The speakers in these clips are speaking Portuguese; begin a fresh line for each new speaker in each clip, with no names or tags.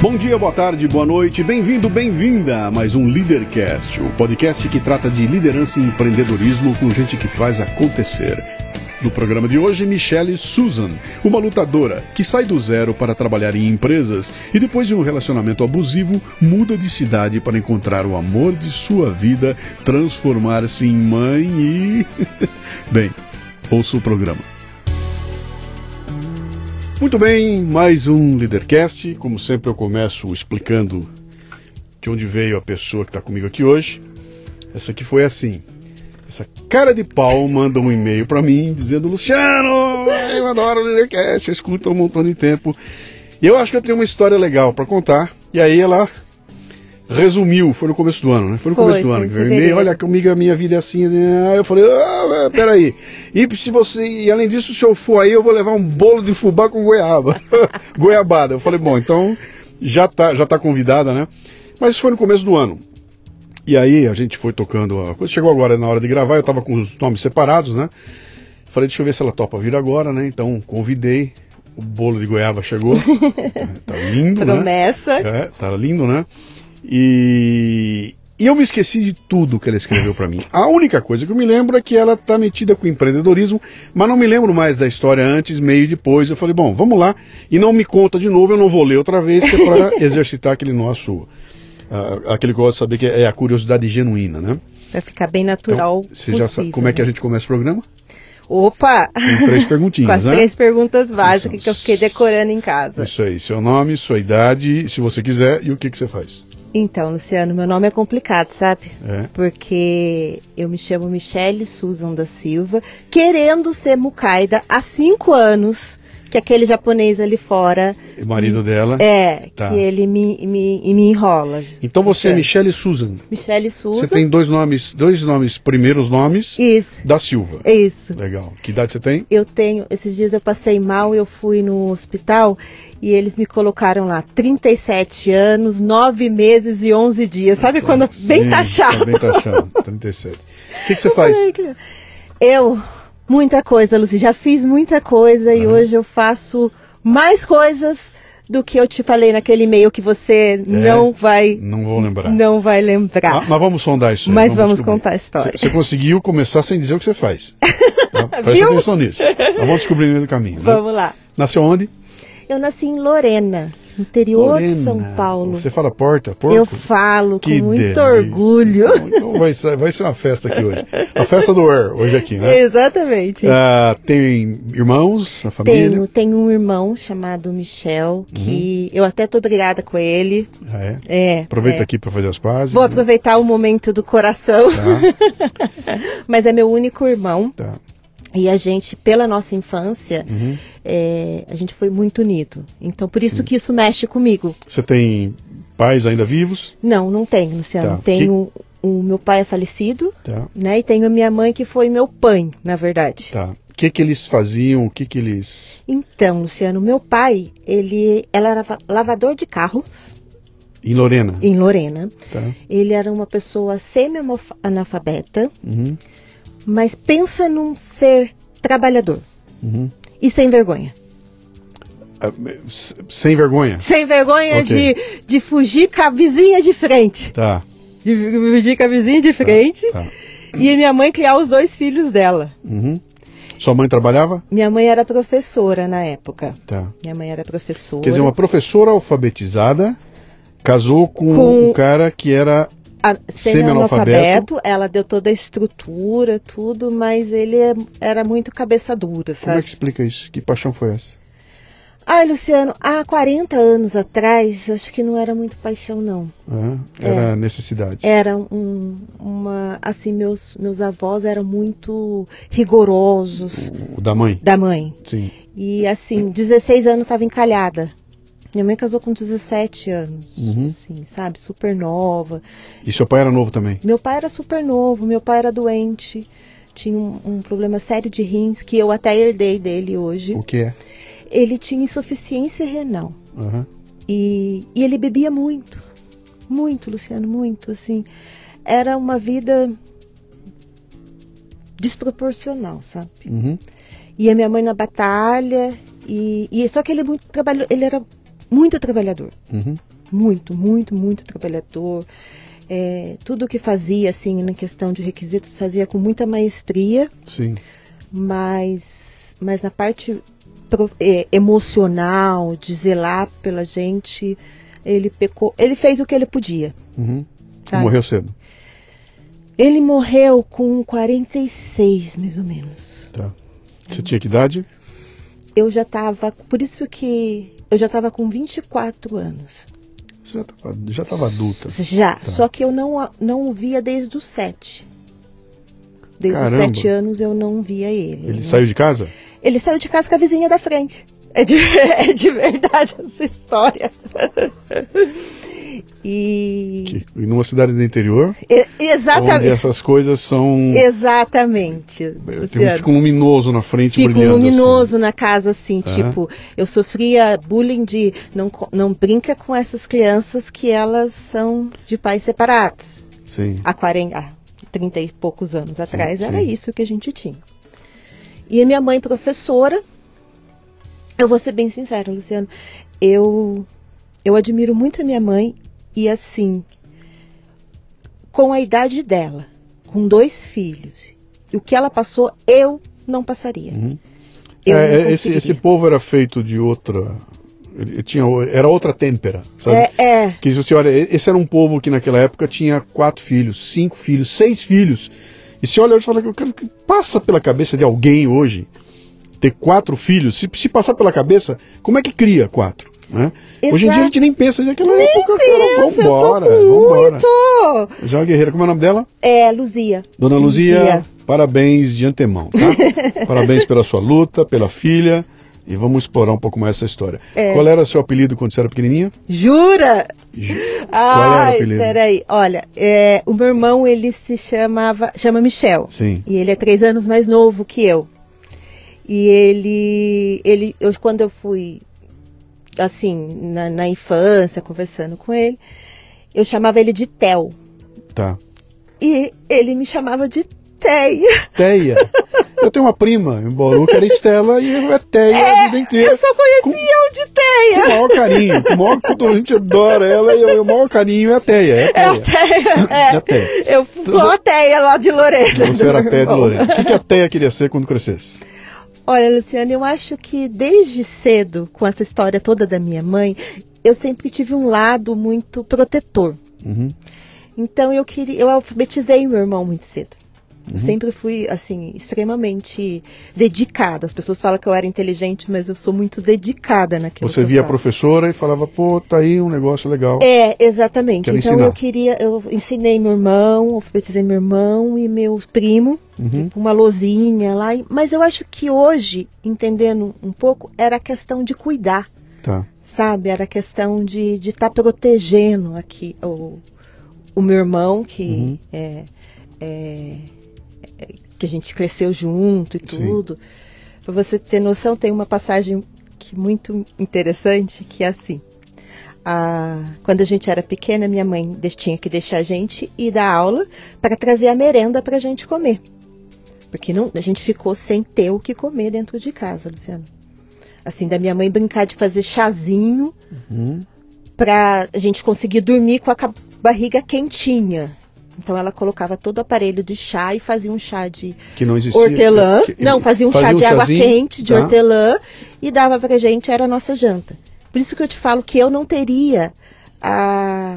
Bom dia, boa tarde, boa noite, bem-vindo, bem-vinda a mais um Leadercast, o podcast que trata de liderança e empreendedorismo com gente que faz acontecer. No programa de hoje, Michelle Susan, uma lutadora que sai do zero para trabalhar em empresas e depois de um relacionamento abusivo, muda de cidade para encontrar o amor de sua vida, transformar-se em mãe e. Bem, ouça o programa. Muito bem, mais um Leadercast. Como sempre, eu começo explicando de onde veio a pessoa que está comigo aqui hoje. Essa aqui foi assim. Essa cara de pau manda um e-mail para mim dizendo: Luciano, eu adoro o eu escuto há um montão de tempo. E eu acho que eu tenho uma história legal para contar. E aí ela resumiu, foi no começo do ano, né? Foi no
Foi,
começo do ano que veio e-mail, olha comigo a minha vida é assim, assim. Aí eu falei, ah, peraí. E se você, e além disso, se eu for aí, eu vou levar um bolo de fubá com goiaba. Goiabada. Eu falei, bom, então já tá, já tá convidada, né? Mas isso foi no começo do ano. E aí a gente foi tocando a coisa. Chegou agora na hora de gravar, eu tava com os nomes separados, né? Falei, deixa eu ver se ela topa vir agora, né? Então convidei. O bolo de goiaba chegou. tá lindo, né?
Promessa.
É, tá lindo, né? E, e eu me esqueci de tudo que ela escreveu para mim. A única coisa que eu me lembro é que ela tá metida com empreendedorismo, mas não me lembro mais da história antes, meio e depois. Eu falei, bom, vamos lá. E não me conta de novo, eu não vou ler outra vez, que é para exercitar aquele nosso. ah, aquele que eu gosto de saber que é a curiosidade genuína, né?
Pra ficar bem natural.
Então, você já sabe como é que a gente começa o programa?
Opa!
Com três perguntinhas,
Com as
né?
três perguntas básicas
Isso.
que eu fiquei decorando em casa.
Isso aí, seu nome, sua idade, se você quiser, e o que, que você faz.
Então, Luciano, meu nome é complicado, sabe?
É.
Porque eu me chamo Michele Susan da Silva, querendo ser mucaida há cinco anos, que aquele japonês ali fora
O marido dela.
é,
Tá.
que ele me, me, me enrola.
Então você é
É.
Michele Susan.
Michele Susan.
Você tem dois nomes, dois nomes, primeiros nomes
Isso,
da Silva.
isso.
Legal. Que idade você tem?
Eu tenho, esses dias eu passei mal, eu fui no hospital e eles me colocaram lá 37 anos, 9 meses e 11 dias. Sabe quando bem
Sim,
taxado?
Tá bem taxado. 37. O que, que você faz?
Eu, muita coisa, Luci, já fiz muita coisa e hoje eu faço mais coisas do que eu te falei naquele e-mail que você não vai
Não vou lembrar.
não vai
Ah,
lembrar.
mas vamos sondar isso aí.
Mas vamos
descobrir.
contar a história.
Você, conseguiu começar sem dizer o que você faz. Tá? Presta atenção nisso. Nós vamos descobrir no meio do caminho. né?
Vamos lá.
Nasceu onde?
Eu nasci em Lorena, interior de
Lorena.
São Paulo.
Você fala porta, porco?
Eu falo com
Que
muito
delícia.
orgulho.
Então, então vai, ser, vai ser uma festa aqui hoje. A festa do Air, hoje aqui, né?
Exatamente.
Ah, tem irmãos, a família?
Tenho, tenho um irmão chamado Michel, que eu até tô brigada com ele.
Ah, é?
É.
Aproveita
é.
aqui para fazer as pazes.
Vou
né?
aproveitar o momento do coração,
Tá,
mas é meu único irmão.
tá.
E a gente, pela nossa infância,
Uhum.
é, a gente foi muito unido. Então, por isso que isso mexe comigo.
Você tem pais ainda vivos?
Não, não tenho, Luciano.
Tá.
Tenho o meu pai é falecido,
Tá,
né? E tenho a minha mãe que foi meu pai, na verdade.
tá. O que que eles faziam? O que que eles...
Então, Luciano, meu pai, ele, ela era va- lavador de carros
Em Lorena?
em Lorena.
Tá.
Ele era uma pessoa semi-analfabeta,
Uhum.
Mas pensa num ser trabalhador
Uhum.
e sem vergonha.
Ah, Sem vergonha?
Sem vergonha
Ok.
de, de fugir com a vizinha de frente.
Tá.
De fugir com a vizinha de frente.
Tá.
E minha mãe criar os dois filhos dela.
Uhum. Sua mãe trabalhava?
Minha mãe era professora na época.
Tá.
Minha mãe era professora.
Quer dizer, uma professora alfabetizada casou com,
Com-
um cara que era... Semi-analfabeto.
ela deu toda a estrutura, tudo, mas ele é- era muito cabeça dura,
Como é
sabe?
que explica isso? Que paixão foi essa?
Ai, Luciano, há 40 anos atrás, acho que não era muito paixão, não.
Ah, era necessidade.
Era um, uma. Assim, meus, meus avós eram muito rigorosos
O da mãe?
da mãe.
Sim.
E, assim, 16 anos estava encalhada. Minha mãe casou com 17 anos,
Uhum.
assim, sabe? Super nova.
E seu pai era novo também?
Meu pai era super novo, meu pai era doente, tinha um, um problema sério de rins que eu até herdei dele hoje.
O que é?
Ele tinha insuficiência renal
Aham.
e, e ele bebia muito, muito, Luciano, muito, assim. Era uma vida desproporcional, sabe?
Uhum.
E a minha mãe na batalha e, e só que ele é muito trabalho, ele era muito trabalhador.
Uhum.
muito, muito, muito trabalhador. É, tudo que fazia, assim, na questão de requisitos, fazia com muita maestria.
Sim.
Mas, mas na parte é, emocional, de zelar pela gente, ele pecou. Ele fez o que ele podia.
Uhum.
Tá.
Morreu cedo.
Ele morreu com 46, mais ou menos.
Tá. Você tinha que idade?
Eu já estava, por isso que eu já estava com 24 anos.
Você já estava adulta.
Já,
Tá.
só que eu não, não o via desde os 7. Desde
Caramba.
os 7 anos eu não via ele.
Ele
né?
saiu de casa?
Ele saiu de casa com a vizinha da frente. É de, é de verdade essa história. E.
Que, e numa cidade do interior,
e-
onde
exatamente.
essas coisas são.
Exatamente.
Tem um,
Luciano.
fica um luminoso na frente
Fico
brilhando. assim.
luminoso na casa, assim,
Tá.
tipo, eu sofria bullying de não, não brinca com essas crianças que elas são de pais separados.
Sim.
Há 40, há 30 e poucos anos atrás era
sim.
isso que a gente tinha. E a minha mãe, professora, eu vou ser bem sincera, Luciano, eu, eu admiro muito a minha mãe e assim, com a idade dela, com dois filhos, e o que ela passou, eu não passaria.
Uhum.
Eu
É,
não
é, esse, esse povo era feito de outra. Ele tinha, era outra têmpera, sabe?
É, é,
Que se você olha, esse era um povo que naquela época tinha quatro filhos, cinco filhos, seis filhos. E se olha hoje e fala que eu quero que passa pela cabeça de alguém hoje ter quatro filhos. Se, se passar pela cabeça, como é que cria quatro? Né? Hoje em dia a gente nem pensa naquela época, cara.
pensa, tô
Vambora,
muito.
Já é uma guerreira, como é o nome dela?
É, Luzia.
Dona Luzia, parabéns de antemão, tá? parabéns pela sua luta, pela filha. E vamos explorar um pouco mais essa história.
É.
Qual era o seu apelido quando você era pequenininha?
Jura?
Ju- Qual era o
Ai,
apelido?
peraí. Olha, é, o meu irmão, ele se chamava, chama Michel.
Sim.
E ele é três anos mais novo que eu. E ele, ele eu, quando eu fui, assim, na, na infância, conversando com ele, eu chamava ele de Theo.
Tá.
E ele me chamava de Teia.
Teia. Eu tenho uma prima em Bauru que era Estela e eu é Teia a vida inteira.
Eu só conhecia o de
Com o
Teia.
maior carinho. Com o maior, quando a gente adora ela e o maior carinho é a Teia. É
É
a
a
Teia.
Teia.
É a
É.
Teia.
Eu sou a Teia lá de Lorena.
Você era a Teia de. Lorena. O que, que a Teia queria ser quando crescesse?
Olha, Luciana, eu acho que desde cedo, com essa história toda da minha mãe, eu sempre tive um lado muito protetor.
Uhum.
Então eu queria, eu alfabetizei meu irmão muito cedo. Eu
Uhum.
sempre fui assim extremamente dedicada. As pessoas falam que eu era inteligente, mas eu sou muito dedicada naquilo.
Você via a professora e falava, pô, tá aí um negócio legal.
É, exatamente.
Quero
então
ensinar.
eu queria, eu ensinei meu irmão, alfabetizei meu irmão e meus primos,
Uhum.
uma lozinha lá. Mas eu acho que hoje, entendendo um pouco, era a questão de cuidar.
Tá.
sabe? Era questão de estar protegendo aqui o, o meu irmão, que
Uhum.
é- é- que a gente cresceu junto e tudo. Para você ter noção, tem uma passagem que muito interessante, que é assim. A, quando a gente era pequena, minha mãe tinha que deixar a gente ir dar aula para trazer a merenda para a gente comer. Porque não, a gente ficou sem ter o que comer dentro de casa, Luciano. Assim, da minha mãe brincar de fazer chazinho
Uhum.
pra a gente conseguir dormir com a barriga quentinha. Então ela colocava todo o aparelho de chá e fazia um chá de
Que não existia.
hortelã.
que-
Não, fazia um chá de água quente de
tá?
hortelã e dava pra gente, era a nossa janta. Por isso que eu te falo que eu não teria a,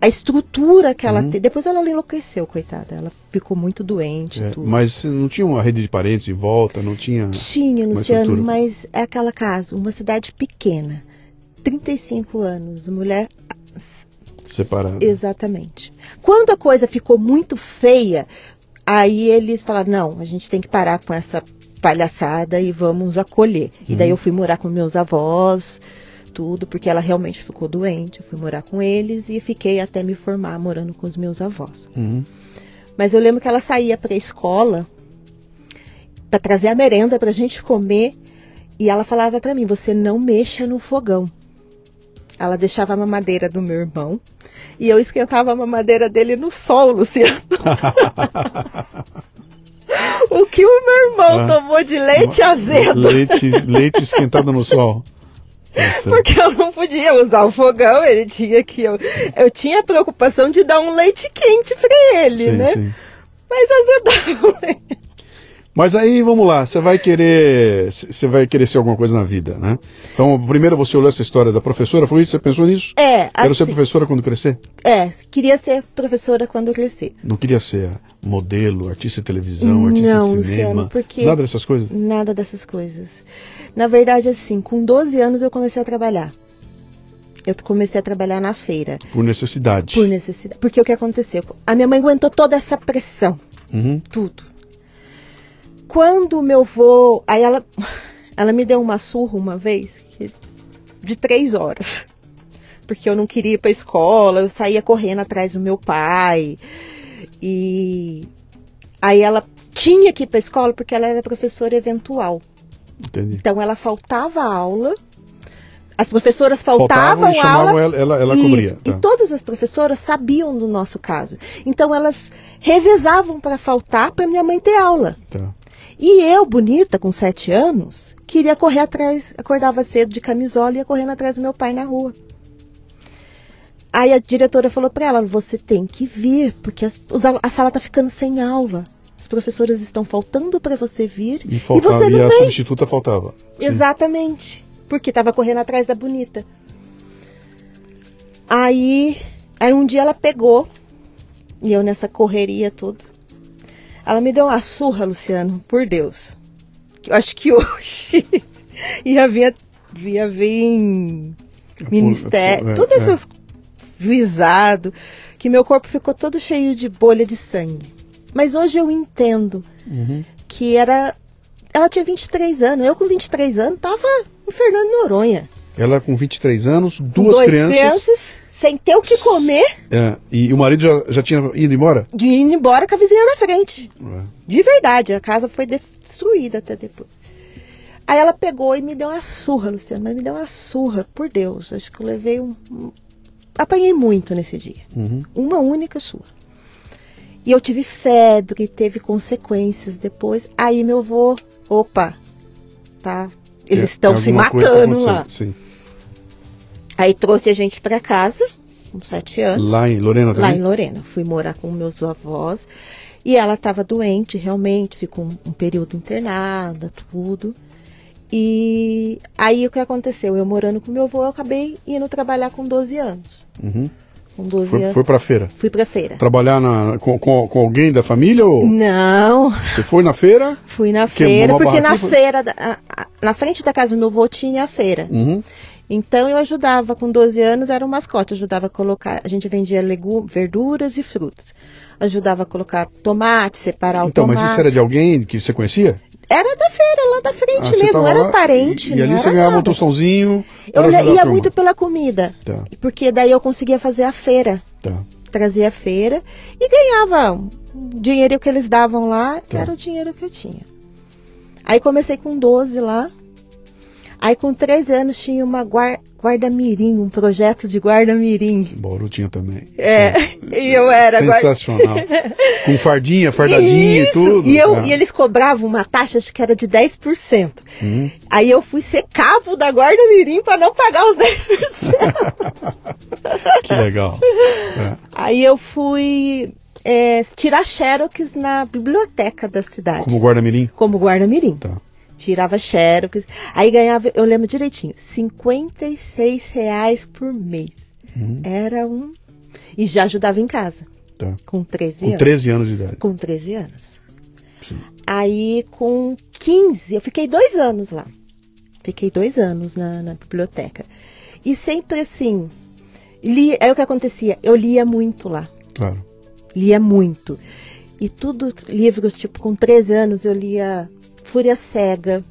a estrutura que ela
Uhum.
tem. Depois ela enlouqueceu, coitada. Ela ficou muito doente
É,
tudo.
mas não tinha uma rede de parentes em volta, não tinha.
Tinha, Luciano, mas é aquela casa, uma cidade pequena. 35 anos, mulher
Separado.
Exatamente. Quando a coisa ficou muito feia, aí eles falaram: não, a gente tem que parar com essa palhaçada e vamos acolher. E daí
Uhum.
eu fui morar com meus avós, tudo, porque ela realmente ficou doente. Eu fui morar com eles e fiquei até me formar morando com os meus avós.
Uhum.
Mas eu lembro que ela saía para a escola para trazer a merenda para a gente comer e ela falava para mim: você não mexa no fogão. Ela deixava a mamadeira do meu irmão e eu esquentava a mamadeira dele no sol, Luciano. o que o meu irmão
Ah.
tomou de leite azedo.
leite, leite esquentado no sol. Tá
Porque eu não podia usar o fogão, ele tinha que. Eu, eu tinha a preocupação de dar um leite quente para ele,
sim,
né?
sim.
Mas azedava.
Mas aí, vamos lá, você vai querer, você vai querer ser alguma coisa na vida, né? Então, primeiro você olhou essa história da professora, foi isso? Você pensou nisso?
É,
Quero ser
assim,
professora quando crescer?
é, queria ser professora quando crescer.
Não queria ser modelo, artista de televisão, artista
Não,
de cinema,
Luciano, porque-
nada dessas coisas?
Nada dessas coisas. Na verdade, assim, com 12 anos eu comecei a trabalhar. Eu comecei a trabalhar na feira,
Por necessidade.
por necessidade. Porque o que aconteceu? A minha mãe aguentou toda essa pressão.
Uhum.
tudo. Quando o meu vô. Aí ela, ela me deu uma surra uma vez que- de três horas. Porque eu não queria ir pra escola, eu saía correndo atrás do meu pai. E aí ela tinha que ir pra escola porque ela era professora eventual.
Entendi.
Então ela faltava aula. As professoras
Faltavam
faltavam
e
aula.
ela, ela, ela cobria.
E
tá.
todas as professoras sabiam do nosso caso. Então elas revezavam para faltar para minha mãe ter aula.
Tá.
E eu, bonita, com sete anos, queria correr atrás, acordava cedo de camisola e ia correndo atrás do meu pai na rua. Aí a diretora falou para ela: você tem que vir, porque as- a sala tá ficando sem aula. As professoras estão faltando para você vir
E, faltava,
você
e
não
a
vem.
substituta faltava.
Exatamente. Porque estava correndo atrás da bonita. Aí, aí um dia ela pegou, e eu nessa correria toda. Ela me deu uma surra, Luciano, por Deus. Eu acho que hoje ia vir, ia vir ministério,
É,
todas
é.
essas juizado, que meu corpo ficou todo cheio de bolha de sangue. Mas hoje eu entendo
Uhum.
que era. Ela tinha 23 anos. Eu, com 23 anos, tava em Fernando Noronha.
Ela com 23 anos, duas
dois
crianças.
Sem ter o que comer,
é, e o marido já, já tinha ido embora?
e indo embora com a vizinha na frente.
É.
De verdade, a casa foi destruída até depois. Aí ela pegou e me deu uma surra, Luciano, mas me deu uma surra, por Deus. Acho que eu levei um. um- Apanhei muito nesse dia.
Uhum.
Uma única surra. E eu tive febre, teve consequências depois. Aí meu avô, opa, tá. Eles estão
tem
se matando lá.
Sim.
Aí trouxe a gente pra casa, com sete anos.
Lá em Lorena
Lá
também?
em Lorena. Fui morar com meus avós. E ela estava doente, realmente, ficou um, um período internada, tudo. E aí o que aconteceu? Eu morando com meu avô, eu acabei indo trabalhar com 12 anos.
Uhum.
Com 12
Foi,
anos.
foi pra feira.
Fui pra feira.
Trabalhar na- com, com, com alguém da família ou
Não,
você foi na feira?
fui na
Que
feira, porque na
foi-
feira, na frente da casa do meu avô tinha a feira.
Uhum.
Então eu ajudava, com 12 anos era um mascote, ajudava a colocar, a gente vendia legumes, verduras e frutas. Ajudava a colocar tomate, separar o
Então, mas
tomate.
isso era de alguém que você conhecia?
Era da feira, lá da frente
Ah,
mesmo, era
lá
parente,
E, e
não
ali
era
você ganhava um
nada.
tostãozinho.
Eu ia muito pela comida,
Tá,
porque daí eu conseguia fazer a feira,
tá.
trazia a feira e ganhava o dinheiro que eles davam lá,
Tá.
era o dinheiro que eu tinha. Aí comecei com 12 lá. Aí com 13 anos tinha uma guar- guarda-mirim, um projeto de guarda-mirim.
Bauru tinha também.
É, e eu era guarda
Sensacional. Com fardinha, fardadinha e
Isso,
tudo.
E, eu,
tá.
e eles cobravam uma taxa, acho que era de 10%.
Hum.
Aí eu fui ser cabo da guarda mirim para não pagar os 10%.
Que legal. É.
Aí eu fui é, tirar xerox na biblioteca da cidade,
Como guarda-mirim?
como guarda mirim.
Tá.
Tirava xerox. Aí ganhava, eu lembro direitinho, 56 reais por mês.
Uhum.
Era um... E já ajudava em casa,
Tá.
com 13
Com
anos.
13 anos de idade.
Com 13 anos.
Sim.
Aí com 15, eu fiquei dois anos lá. Fiquei dois anos na, na biblioteca. E sempre assim, li, aí o que acontecia? Eu lia muito lá.
Claro.
Lia muito. E tudo, livros, tipo, com 13 anos eu lia Fúria Cega,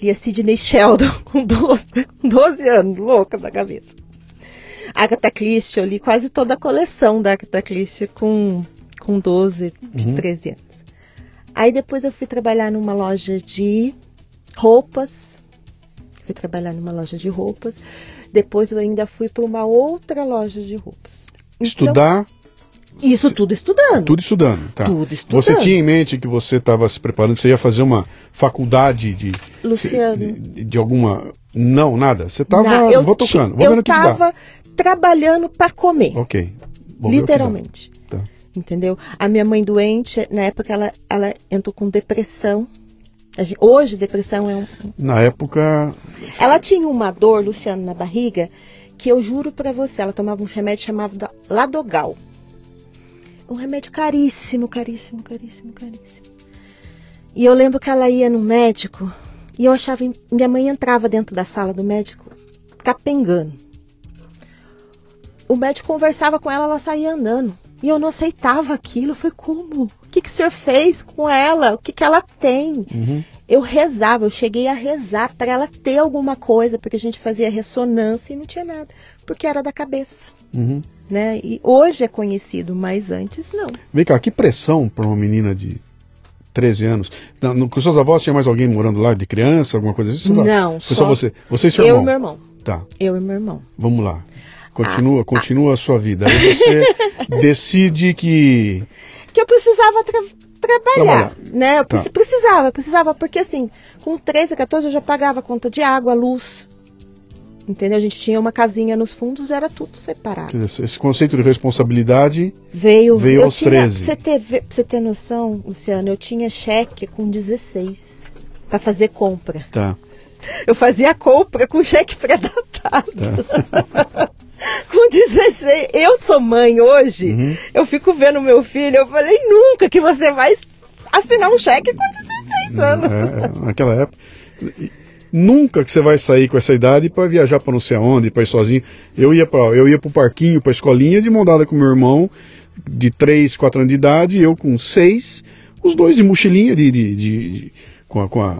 lia Sidney Sheldon com 12, com 12 anos, louca da cabeça. Agatha Christie, eu li quase toda a coleção da Agatha Christie com, com 12,
Uhum.
13 anos. Aí depois eu fui trabalhar numa loja de roupas. Fui trabalhar numa loja de roupas. Depois eu ainda fui para uma outra loja de roupas. Então,
Estudar
Isso tudo estudando.
Tudo estudando, tá.
Tudo estudando.
Você tinha em mente que você estava se preparando, você ia fazer uma faculdade de.
Luciano.
De, de alguma. Não, nada. Você estava. Vou tocando, vou
eu
vendo o que, que dá.
tava trabalhando para comer,
Ok. Vou
literalmente.
Tá.
Entendeu? A minha mãe doente, na época ela, ela entrou com depressão. Hoje depressão é um,
Na época.
Ela tinha uma dor, Luciano, na barriga, que eu juro pra você, ela tomava um remédio chamado Ladogal. Um remédio caríssimo, caríssimo, caríssimo, caríssimo. E eu lembro que ela ia no médico e eu achava. Minha mãe entrava dentro da sala do médico capengando. O médico conversava com ela, ela saía andando. E eu não aceitava aquilo. Eu falei, como? O que, que o senhor fez com ela? O que, que ela tem?
Uhum.
eu rezava, eu cheguei a rezar para ela ter alguma coisa, porque a gente fazia ressonância e não tinha nada, porque era da cabeça,
Uhum.
Né? E hoje é conhecido, mas antes não.
Vem cá, que pressão para uma menina de 13 anos. Na- no- Com seus avós tinha mais alguém morando lá de criança, alguma coisa assim? Lá.
Não,
só
só
você. Você e seu
eu
irmão.
e meu irmão,
Tá,
eu e meu irmão.
vamos lá. Continua, continua a sua vida. Aí você decide que.
Que eu precisava tra- trabalhar,
Trabalhar.
né? Eu
Tá.
preci- precisava, eu precisava, porque assim, com 13, 14 eu já pagava conta de água, luz. Entendeu? A gente tinha uma casinha nos fundos, era tudo separado.
dizer, esse conceito de responsabilidade.
Veio,
Veio aos
tinha,
13.
Pra você, ter, pra você ter noção, Luciano, eu tinha cheque com 16 para fazer compra.
Tá,
Eu fazia compra com cheque pré-datado.
tá.
Com 16. Eu sou mãe hoje.
Uhum.
Eu fico vendo meu filho. Eu falei, nunca que você vai assinar um cheque com 16 anos.
É, é, naquela época. Nunca que você vai sair com essa idade para viajar para não sei aonde, para ir sozinho. Eu ia para eu ia pro parquinho, para escolinha de mão dada com meu irmão de 3, 4 anos de idade, eu com 6, os dois de mochilinha de, de- de- de- com, a, com, a,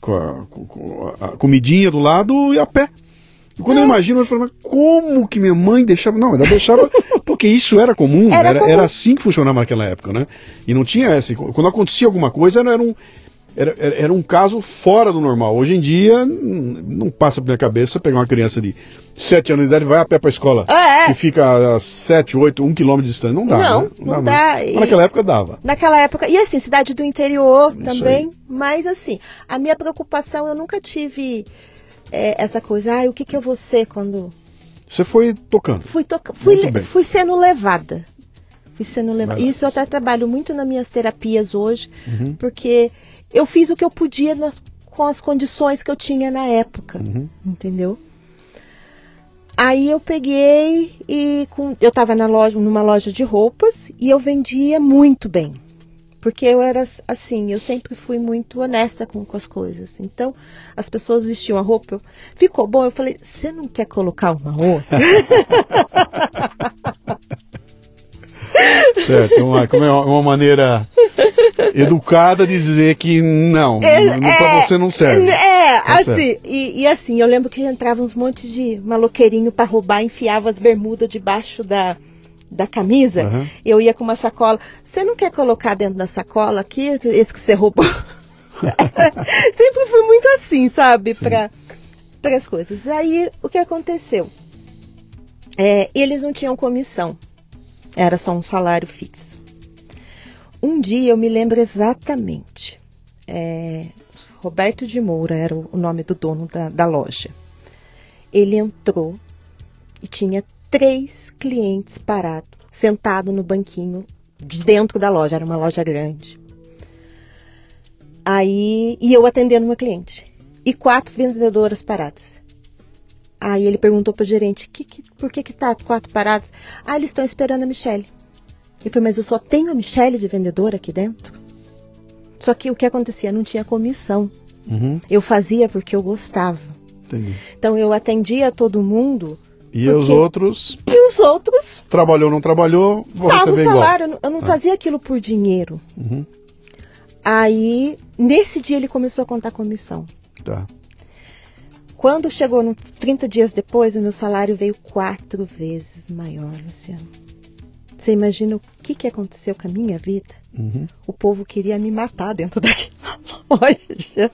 com, a, com- a comidinha do lado e a pé. E quando eu imagino, eu falo, mas como que minha mãe deixava? Não, ela deixava porque isso era comum,
Era
era,
comum.
era assim que funcionava naquela época, né? E não tinha essa. Quando acontecia alguma coisa, era um, era, era- um caso fora do normal. Hoje em dia, não passa pela minha cabeça pegar uma criança de 7 anos de idade e vai a pé para a escola,
É, é.
que fica a 7, 8, 1 quilômetro de distância. Não dá,
Não,
né?
não
mais.
dá.
Mas
E-
naquela época dava.
Naquela época, e assim, cidade do interior
Isso
também, mas assim, a minha preocupação, eu nunca tive é, essa coisa, ai, o que, que eu vou ser quando
Você foi tocando.
fui tocar, fui, fui sendo levada. Fui sendo levada. Isso eu até trabalho muito nas minhas terapias hoje,
Uhum.
porque eu fiz o que eu podia com as condições que eu tinha na época,
Uhum.
entendeu? Aí eu peguei e com, eu estava na loja, numa loja de roupas e eu vendia muito bem. Porque eu era assim, eu sempre fui muito honesta com, com as coisas. Então, as pessoas vestiam a roupa, eu, ficou bom. Eu falei, você não quer colocar uma outra?
Certo, uma, como é uma, maneira educada de dizer que não,
É,
não para
é,
você não serve.
É,
Tá
assim, e, e assim, eu lembro que entrava uns montes de maloqueirinho pra roubar, enfiava as bermudas debaixo da, da camisa.
Aham.
Eu ia com uma sacola. Você não quer colocar dentro da sacola aqui, esse que você roubou? Sempre fui muito assim, sabe? Para as coisas. Aí, o que aconteceu? É, eles não tinham comissão. Era só um salário fixo. Um dia eu me lembro exatamente. É, Roberto de Moura era o nome do dono da, da loja. Ele entrou e tinha três clientes parados, sentados no banquinho de dentro da loja. Era uma loja grande. Aí, e eu atendendo uma cliente. E quatro vendedoras paradas. Aí ele perguntou pro gerente, que, que, por que que tá quatro paradas? Ah, eles estão esperando a Michelle. Eu falei, mas eu só tenho a Michelle de vendedora aqui dentro? Só que o que acontecia? Não tinha comissão.
Uhum,
Eu fazia porque eu gostava.
entendi.
Então eu atendia todo mundo
E
Porque-
os outros,
e os outros
trabalhou ou não trabalhou, vou
davam o
receber igual.
salário. Eu não- Eu não
Ah.
fazia aquilo por dinheiro.
Uhum,
Aí, nesse dia, ele começou a contar comissão.
tá.
Quando chegou no 30 dias depois, o meu salário veio quatro vezes maior, Luciano. Você imagina o que, que aconteceu com a minha vida?
Uhum.
O povo queria me matar dentro daquela loja.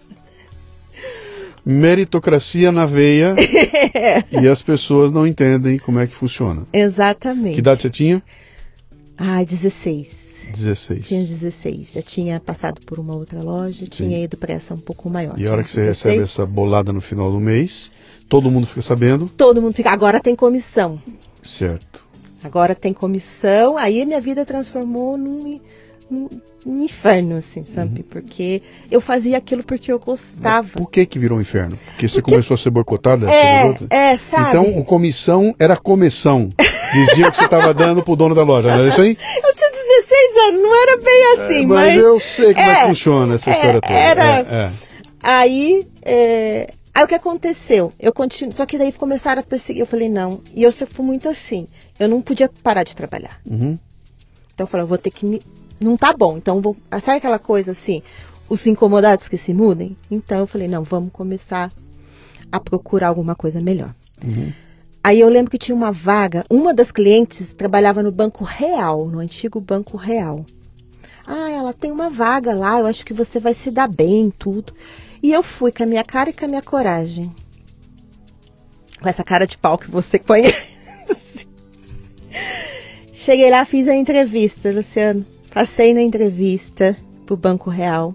Meritocracia na veia e as pessoas não entendem como é que funciona.
Exatamente.
Que idade você tinha?
Ah, 16.
16.
Tinha 16. Já tinha passado por uma outra loja, tinha ido para essa um pouco maior.
E a hora que você
16.
recebe essa bolada no final do mês, todo mundo fica sabendo?
Todo mundo fica. Agora tem comissão.
Certo.
Agora tem comissão. Aí a minha vida transformou num, num- num inferno, assim, sabe? Porque eu fazia aquilo porque eu gostava.
Por que que virou um inferno? Porque você
Porque-
começou a ser boicotada?
É, é, sabe?
Então, o comissão era comissão. Dizia que você estava dando pro dono da loja, não era isso aí?
Eu tinha 16 anos, não era bem assim,
É,
mas.
mas eu sei como é, que
é,
funciona essa
é,
história toda.
era-
É, é.
Aí, é, aí o que aconteceu? Eu continuo, só que daí começaram a perseguir. Eu falei, não. E eu fui muito assim. Eu não podia parar de trabalhar.
Uhum.
Então eu falei, eu vou ter que me. Não tá bom. Então vou. Sabe aquela coisa assim? Os incomodados que se mudem? Então eu falei, não, vamos começar a procurar alguma coisa melhor.
Uhum.
Aí eu lembro que tinha uma vaga, uma das clientes trabalhava no Banco Real, no antigo Banco Real. Ah, ela tem uma vaga lá, eu acho que você vai se dar bem, tudo. E eu fui com a minha cara e com a minha coragem. Com essa cara de pau que você conhece. Cheguei lá, fiz a entrevista, Luciano. Passei na entrevista pro Banco Real.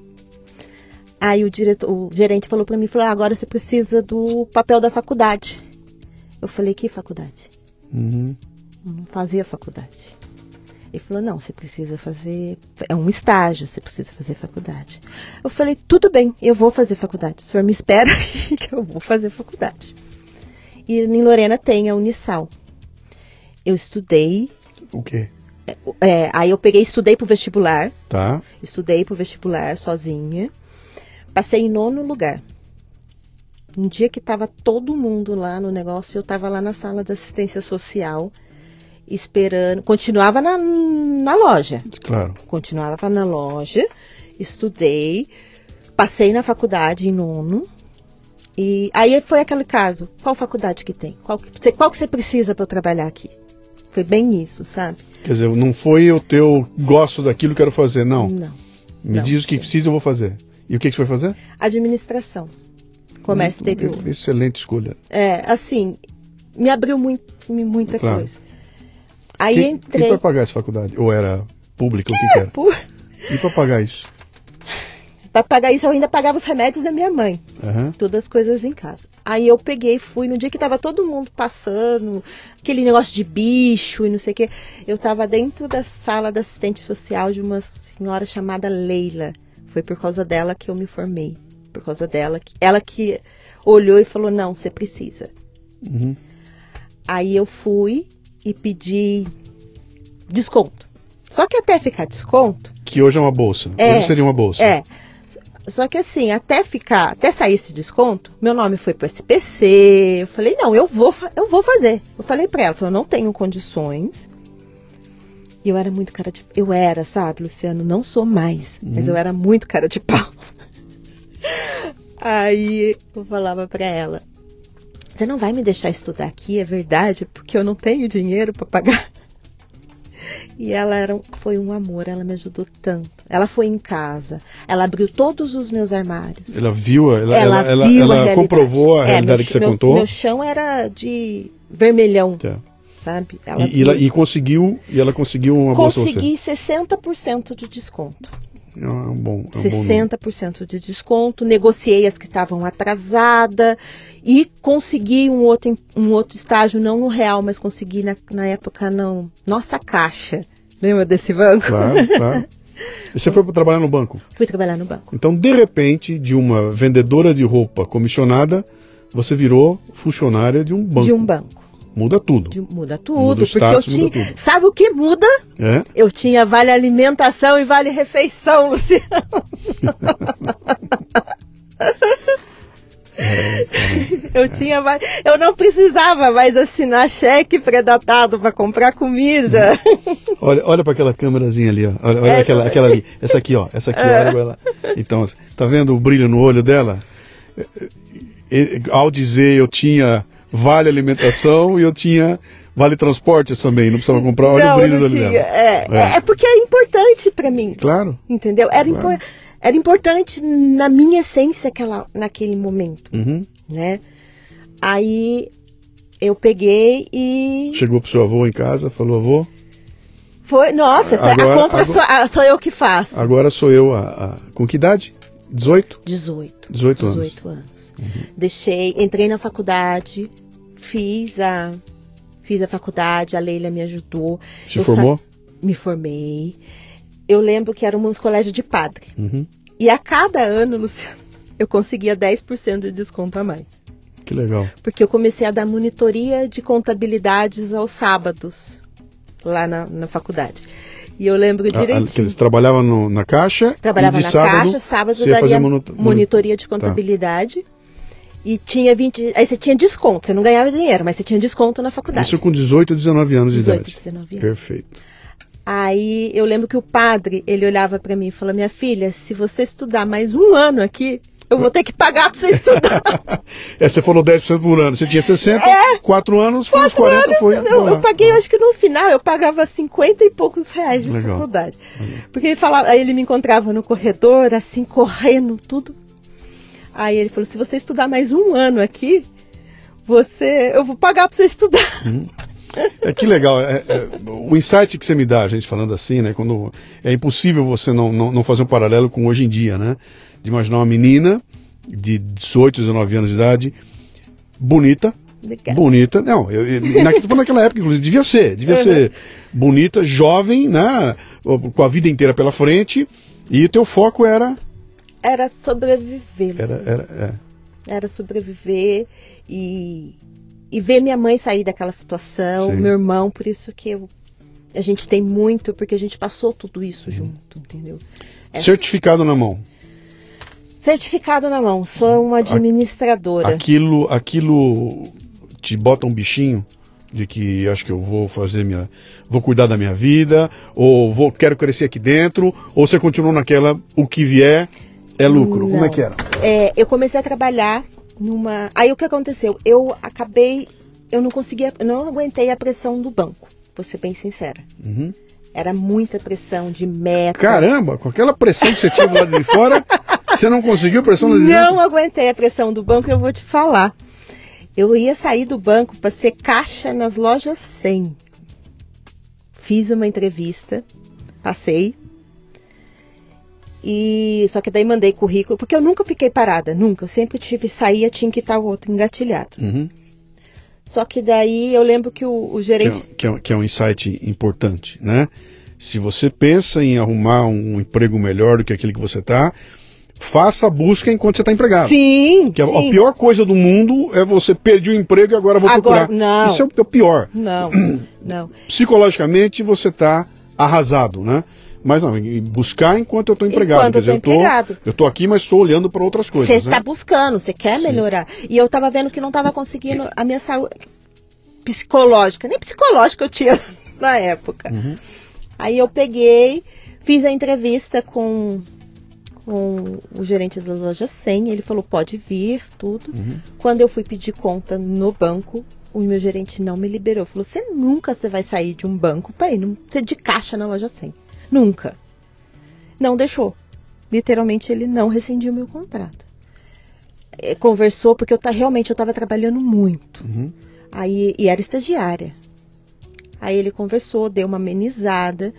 Aí o, diretor, o gerente falou para mim, falou, ah, agora você precisa do papel da faculdade. Eu falei, que faculdade?
Uhum.
Eu não fazia faculdade. Ele falou, não, você precisa fazer. É um estágio, você precisa fazer faculdade. Eu falei, tudo bem, eu vou fazer faculdade. O senhor me espera que eu vou fazer faculdade. E em Lorena tem a Unisal. Eu estudei,
O quê?
é, aí eu peguei e estudei pro vestibular.
Tá.
Estudei pro vestibular sozinha. Passei em nono lugar. Um dia que tava todo mundo lá no negócio, eu tava lá na sala de assistência social, esperando. Continuava na, na loja.
Claro.
Continuava na loja, estudei, passei na faculdade em nono. E aí foi aquele caso: qual faculdade que tem? Qual que, você- qual que você precisa para trabalhar aqui? Foi bem isso, sabe?
Quer dizer, não foi o teu gosto daquilo, quero fazer, não.
Não.
Me
não,
diz o que precisa, eu vou fazer. E o que, que você vai fazer?
Administração. Comércio
Muito-
exterior.
Excelente escolha.
É, assim, me abriu muito, muita
Claro.
coisa. Aí
quem,
entrei.
quem vai pagar essa faculdade? Ou era pública, o que, que era?
Por-
E para pagar isso?
Pra pagar isso, eu ainda pagava os remédios da minha mãe.
Aham.
Todas as coisas em casa. Aí eu peguei, fui no dia que tava todo mundo passando, aquele negócio de bicho e não sei o quê. Eu tava dentro da sala da assistente social de uma senhora chamada Leila. Foi por causa dela que eu me formei. Por causa dela. Que, ela que olhou e falou: não, você precisa.
Uhum.
Aí eu fui e pedi desconto. Só que até ficar desconto,
Que hoje é uma bolsa.
É.
Hoje seria uma bolsa.
é. Só que assim, até ficar, até sair esse desconto, meu nome foi pro SPC. Eu falei, não, eu vou, eu vou fazer. Eu falei pra ela, eu não tenho condições. E eu era muito cara de. Eu era, sabe, Luciano? Não sou mais, mas eu era muito cara de pau. Aí eu falava pra ela: Você não vai me deixar estudar aqui, é verdade? Porque eu não tenho dinheiro pra pagar. E ela era, foi um amor, ela me ajudou tanto. Ela foi em casa, ela abriu todos os meus armários.
Ela viu, ela,
ela,
ela, ela,
viu a
ela
realidade.
comprovou a
É,
realidade
meu
que você
meu-
contou.
Meu chão era de vermelhão,
Tá.
sabe?
E, e ela- e conseguiu, e ela conseguiu uma bolsa pra
Consegui 60% de desconto.
Você. É um bom, é um bom número.
60% de desconto, negociei as que estavam atrasadas e consegui um outro, um outro estágio, não no real, mas consegui na, na época não. Nossa Caixa. Lembra desse banco?
Claro, claro. E você foi para trabalhar no banco.
Fui trabalhar no banco.
Então, de repente, de uma vendedora de roupa comissionada, você virou funcionária de um banco.
De um banco.
Muda tudo.
De- muda tudo,
Muda
porque eu tinha.
tudo.
Sabe o que muda?
É?
Eu tinha vale alimentação e vale refeição, Luciano. Eu tinha. Eu não precisava mais assinar cheque predatado para comprar comida.
Olha, olha para aquela câmerazinha ali, ó. Olha, olha
É,
aquela, aquela ali. Essa aqui, ó. Essa aqui, olha pra ela. Então, tá vendo o brilho no olho dela? É, é, Ao dizer eu tinha vale alimentação e eu tinha vale transporte também, não precisava comprar, olha
não,
o brilho
não tinha.
dela.
É,
É.
é. é porque é importante para mim,
Claro.
entendeu? Era,
Claro.
impor- era importante na minha essência aquela, naquele momento,
Uhum.
né? Aí eu peguei e
Chegou pro seu avô em casa, falou, avô,
Foi, nossa,
Agora-
a compra
agora-
sou, a- sou eu que faço.
Agora sou eu a, a- com que idade? 18?
18.
18 anos.
18 anos. Deixei, entrei na faculdade, fiz a fiz a faculdade, a Leila me ajudou.
Se
Eu
formou?
sa- Me formei. Eu lembro que era um colégio de padre.
Uhum.
E a cada ano, Luciano, eu conseguia 10% de desconto a mais.
Que legal.
Porque eu comecei a dar monitoria de contabilidades aos sábados, lá na, na faculdade. E eu lembro
A- a- que
direitinho.
eles trabalhavam no- na caixa
Trabalhava na
sábado,
caixa, sábado daria monitoria de
Tá.
E tinha 20. Aí você tinha desconto, você não ganhava dinheiro, mas você tinha desconto na faculdade.
Isso com 18, 19 anos
18,
de idade.
19 anos.
Perfeito.
Aí eu lembro que o padre, ele olhava pra mim e falou: Minha filha, se você estudar mais um ano aqui, eu vou ter que pagar pra você estudar.
É, você falou 10% por ano. Você tinha 60,
É.
4 anos, foi uns 40, foi.
eu,
foi
eu
lá.
paguei, eu acho que no final eu pagava 50 e poucos reais de
Legal.
faculdade. Porque ele falava, aí ele me encontrava no corredor, assim, correndo, tudo. Aí ele falou: se você estudar mais um ano aqui, você. Eu vou pagar pra você estudar.
É que legal. é- é, o insight que você me dá, a gente falando assim, né? Quando é impossível você não, não, não fazer um paralelo com hoje em dia, né? De imaginar uma menina de 18, 19 anos de idade, bonita,
Obrigada.
bonita. Não, eu, eu, naquele, foi naquela época, inclusive, devia ser, devia
Uhum.
ser bonita, jovem, né? Com a vida inteira pela frente. E o teu foco era.
Era sobreviver.
Era, era, é.
era sobreviver e, e ver minha mãe sair daquela situação,
Sim.
meu irmão, por isso que eu, a gente tem muito, porque a gente passou tudo isso junto, entendeu? É.
Certificado na mão.
Certificado na mão, sou uma administradora.
Aquilo, aquilo te bota um bichinho de que acho que eu vou fazer minha, vou cuidar da minha vida, ou vou quero crescer aqui dentro, ou você continua naquela o que vier é lucro. Como é
Não.
que era?
É, eu comecei a trabalhar numa. Aí o que aconteceu? Eu acabei. Eu não conseguia. Eu não aguentei a pressão do banco, vou ser bem sincera.
Uhum.
Era muita pressão de meta.
Caramba, com aquela pressão que você tinha do lado de fora, você não conseguiu a pressão do
Não
dentro?
aguentei a pressão do banco, eu vou te falar. Eu ia sair do banco para ser caixa nas lojas 100. Fiz uma entrevista, passei. E só que daí mandei currículo, porque eu nunca fiquei parada, nunca. Eu sempre tive saía, tinha que estar o outro engatilhado.
Uhum.
Só que daí eu lembro que o, o
Que, é,
gerente
que é- que é um insight importante, né? Se você pensa em arrumar um emprego melhor do que aquele que você está, faça a busca enquanto você está empregado.
Sim,
Que a, a
sim.
pior coisa do mundo é você perder o emprego e agora vou
Agora,
procurar.
não.
Isso é o, é o pior.
Não, não.
Psicologicamente você está arrasado, né? Mas não, buscar enquanto eu estou empregado.
Enquanto
Quer dizer,
eu tô empregado.
eu estou aqui, mas estou olhando para outras
Você
coisas.
está
né?
buscando, você quer
Sim.
melhorar. E eu estava vendo que não estava conseguindo a minha saúde psicológica, nem psicológica eu tinha na época.
Uhum.
Aí eu peguei, fiz a entrevista com, com o gerente da loja 100, ele falou pode vir, tudo.
Uhum.
Quando eu fui pedir conta no banco, o meu gerente não me liberou. Falou, você nunca você vai sair de um banco para ir num- ser de caixa na loja 100. Nunca. Não deixou. Literalmente ele não rescindiu meu contrato. Eh, Conversou porque eu tá, realmente eu estava trabalhando muito.
Uhum.
Aí, e era estagiária. Aí ele conversou, deu uma amenizada,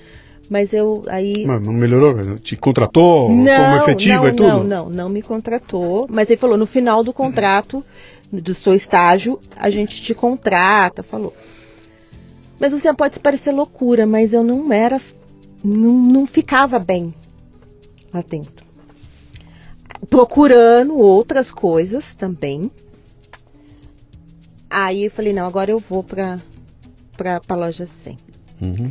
mas eu aí
Mas não melhorou? Te contratou como
não,
efetiva
não,
e tudo?
não, não, não me contratou, mas ele falou no final do contrato do seu estágio a gente te contrata, falou. Mas você pode parecer loucura, mas eu não era, não, não ficava bem lá dentro. Procurando outras coisas também. Aí eu falei, não, agora eu vou para para a loja 100.
Uhum.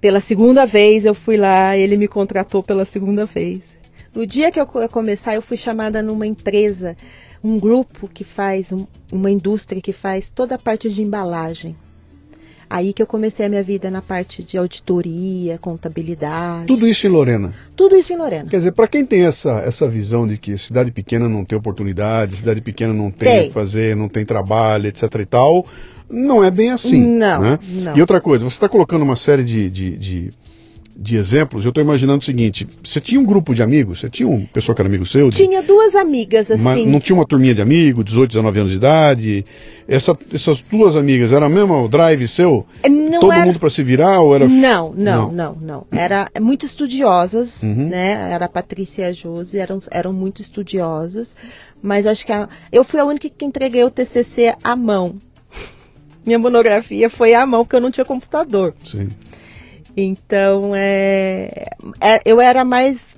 Pela segunda vez eu fui lá, ele me contratou pela segunda vez. No dia que eu co- começar, eu fui chamada numa empresa, um grupo que faz, um- uma indústria que faz toda a parte de embalagem. Aí que eu comecei a minha vida na parte de auditoria, contabilidade.
Tudo isso em Lorena.
Tudo isso em Lorena.
Quer dizer, para quem tem essa, essa visão de que cidade pequena não tem oportunidade, cidade pequena não tem
Tem.
o que fazer, não tem trabalho, etc e tal, não é bem assim.
Não,
né?
não.
E outra coisa, você está colocando uma série de, de, de, de exemplos, eu estou imaginando o seguinte: você tinha um grupo de amigos, você tinha uma pessoa que era amigo seu? De,
Tinha duas amigas assim.
mas não tinha uma turminha de amigos, 18, 19 anos de idade? Essa- essas duas amigas, era mesmo o drive seu?
Não
Todo
era-
mundo para se virar ou era.
Não, não,
Não.
não, não. Era muito estudiosas,
Uhum.
né? Era a Patrícia e a Josi, eram, eram muito estudiosas. Mas acho que a- eu fui a única que entreguei o TCC à mão. Minha monografia foi à mão, porque eu não tinha computador.
Sim.
Então, é, é- eu era mais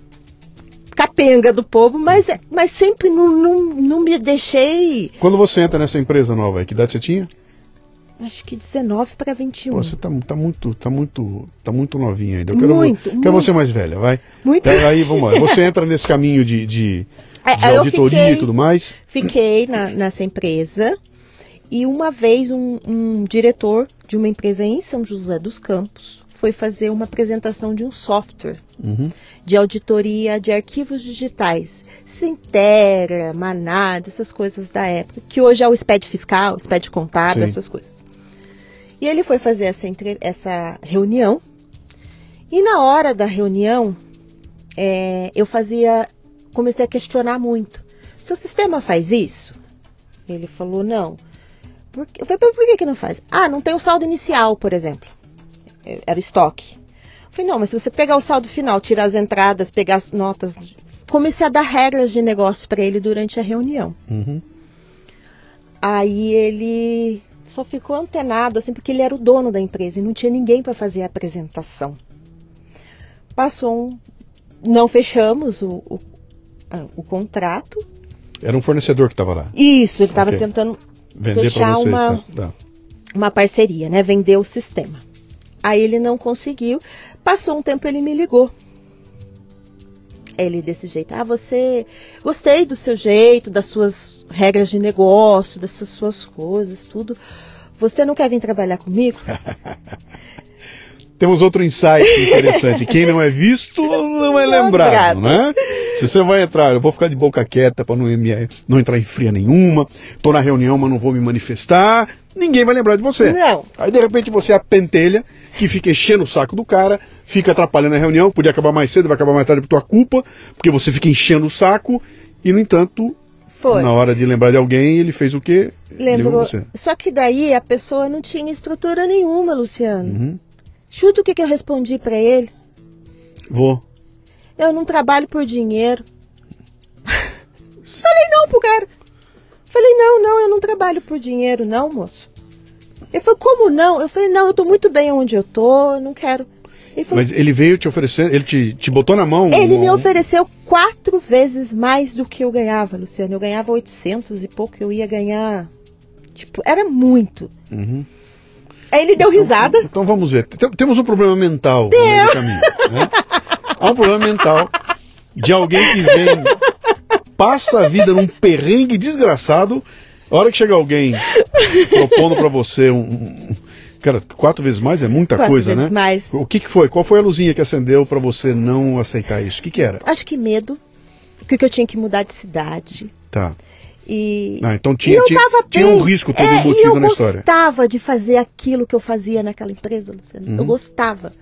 capenga do povo, mas, mas sempre não, não, não me deixei.
Quando você entra nessa empresa nova, aí, que idade você tinha?
Acho que 19 para 21.
Pô, você tá, tá muito, tá muito, tá muito novinha ainda. Eu quero,
Muito,
quero
muito.
você mais velha, vai.
Muito.
Aí, aí, vamos lá. Você entra nesse caminho de, de,
É,
de
eu
auditoria
fiquei-
e tudo mais.
Fiquei na- nessa empresa e uma vez um, um diretor de uma empresa em São José dos Campos foi fazer uma apresentação de um software
Uhum.
de auditoria de arquivos digitais. Sintera, Manada, essas coisas da época, que hoje é o SPED fiscal, SPED contábil,
Sim.
essas coisas. E ele foi fazer essa, entre- essa reunião. E na hora da reunião, é, eu fazia, comecei a questionar muito. Seu sistema faz isso? Ele falou, não. Por, eu falei, por que, que não faz? Ah, não tem o saldo inicial, por exemplo. Era estoque. Eu falei, não, mas se você pegar o saldo final, tirar as entradas, pegar as notas. Comecei a dar regras de negócio para ele durante a reunião.
Uhum.
Aí ele só ficou antenado, assim, porque ele era o dono da empresa e não tinha ninguém para fazer a apresentação. Passou um. Não fechamos o, o, o contrato.
Era um fornecedor que estava lá.
Isso, ele estava
Ok.
tentando
Vender
Fechar
vocês.
uma-
Tá, tá.
uma parceria, né? Vender o sistema. Aí ele não conseguiu. Passou um tempo, ele me ligou. Ele desse jeito, ah, você gostei do seu jeito, das suas regras de negócio, dessas suas coisas, tudo. Você não quer vir trabalhar comigo?
Temos outro insight interessante. Quem não é visto não é lembrado, né? Se você vai entrar, eu vou ficar de boca quieta para não, me- não entrar em fria nenhuma. Tô na reunião, mas não vou me manifestar. Ninguém vai lembrar de você.
Não.
Aí de repente você é a pentelha que fica enchendo o saco do cara, fica atrapalhando a reunião, podia acabar mais cedo, vai acabar mais tarde por tua culpa, porque você fica enchendo o saco. E no entanto,
Foi.
na hora de lembrar de alguém, ele fez o quê?
Lembrou. Só que daí a pessoa não tinha estrutura nenhuma, Luciano.
Uhum.
Chuta o que, que eu respondi pra ele.
Vou.
Eu não trabalho por dinheiro. Falei não pro cara. Falei, não, não, eu não trabalho por dinheiro, não, moço. Ele falou, como não? Eu falei, não, eu tô muito bem onde eu tô, eu não quero. Ele, falou,
Mas ele veio te oferecer, ele te, te botou na mão.
ele me
um-
ofereceu quatro vezes mais do que eu ganhava, Luciano. Eu ganhava 800 e pouco, eu ia ganhar. Tipo, era muito.
Uhum.
Aí ele deu risada.
Então vamos ver. Tem- Temos um problema mental no meio do caminho. Né? Há um problema mental de alguém que vem, passa a vida num perrengue desgraçado. A hora que chega alguém propondo pra você um, um- Cara, quatro vezes mais é muita
Quatro
coisa,
vezes
né?
mais.
O que, que foi? Qual foi a luzinha que acendeu pra você não aceitar isso? O que, que era?
Acho que medo. Porque eu tinha que mudar de cidade.
Tá.
E
Ah, então
E
tinha,
eu
tinha,
tava
tinha um risco todo
é,
embutido
eu
na história.
gostava de fazer aquilo que eu fazia naquela empresa, Luciano. Eu
Uhum.
gostava.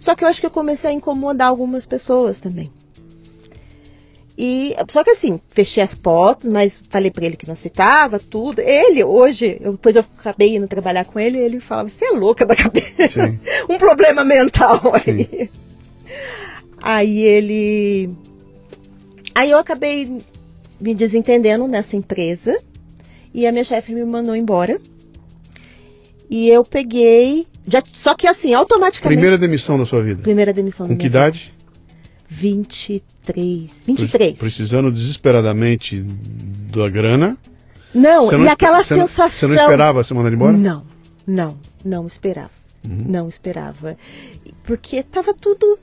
Só que eu acho que eu comecei a incomodar algumas pessoas também. E só que assim, fechei as portas, mas falei pra ele que não aceitava tudo. Ele hoje, eu- depois eu acabei indo trabalhar com ele, ele falava: "Você é louca da cabeça,
Sim.
um problema mental aí". Aí ele Aí eu acabei me desentendendo nessa empresa e a minha chefe me mandou embora. E eu peguei, já, só que assim, automaticamente.
Primeira demissão da sua vida.
primeira demissão
Com
da
que
minha
idade?
vida. 23. 23.
Precisando desesperadamente da grana.
Não,
Você
e
não
aquela
você não-
sensação.
Você não esperava ser mandado embora?
Não, não, não esperava.
Uhum.
Não esperava. Porque tava tudo.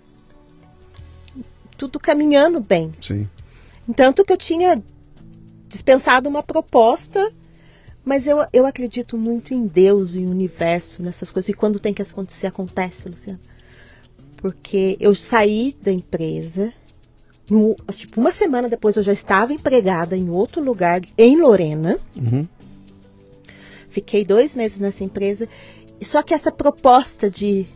Tudo caminhando bem.
Sim.
Tanto que eu tinha dispensado uma proposta, mas eu, eu acredito muito em Deus, em universo, nessas coisas. E quando tem que acontecer, acontece, Luciana. Porque eu saí da empresa, no- tipo, uma semana depois eu já estava empregada em outro lugar, em Lorena.
Uhum.
Fiquei dois meses nessa empresa. Só que essa proposta de,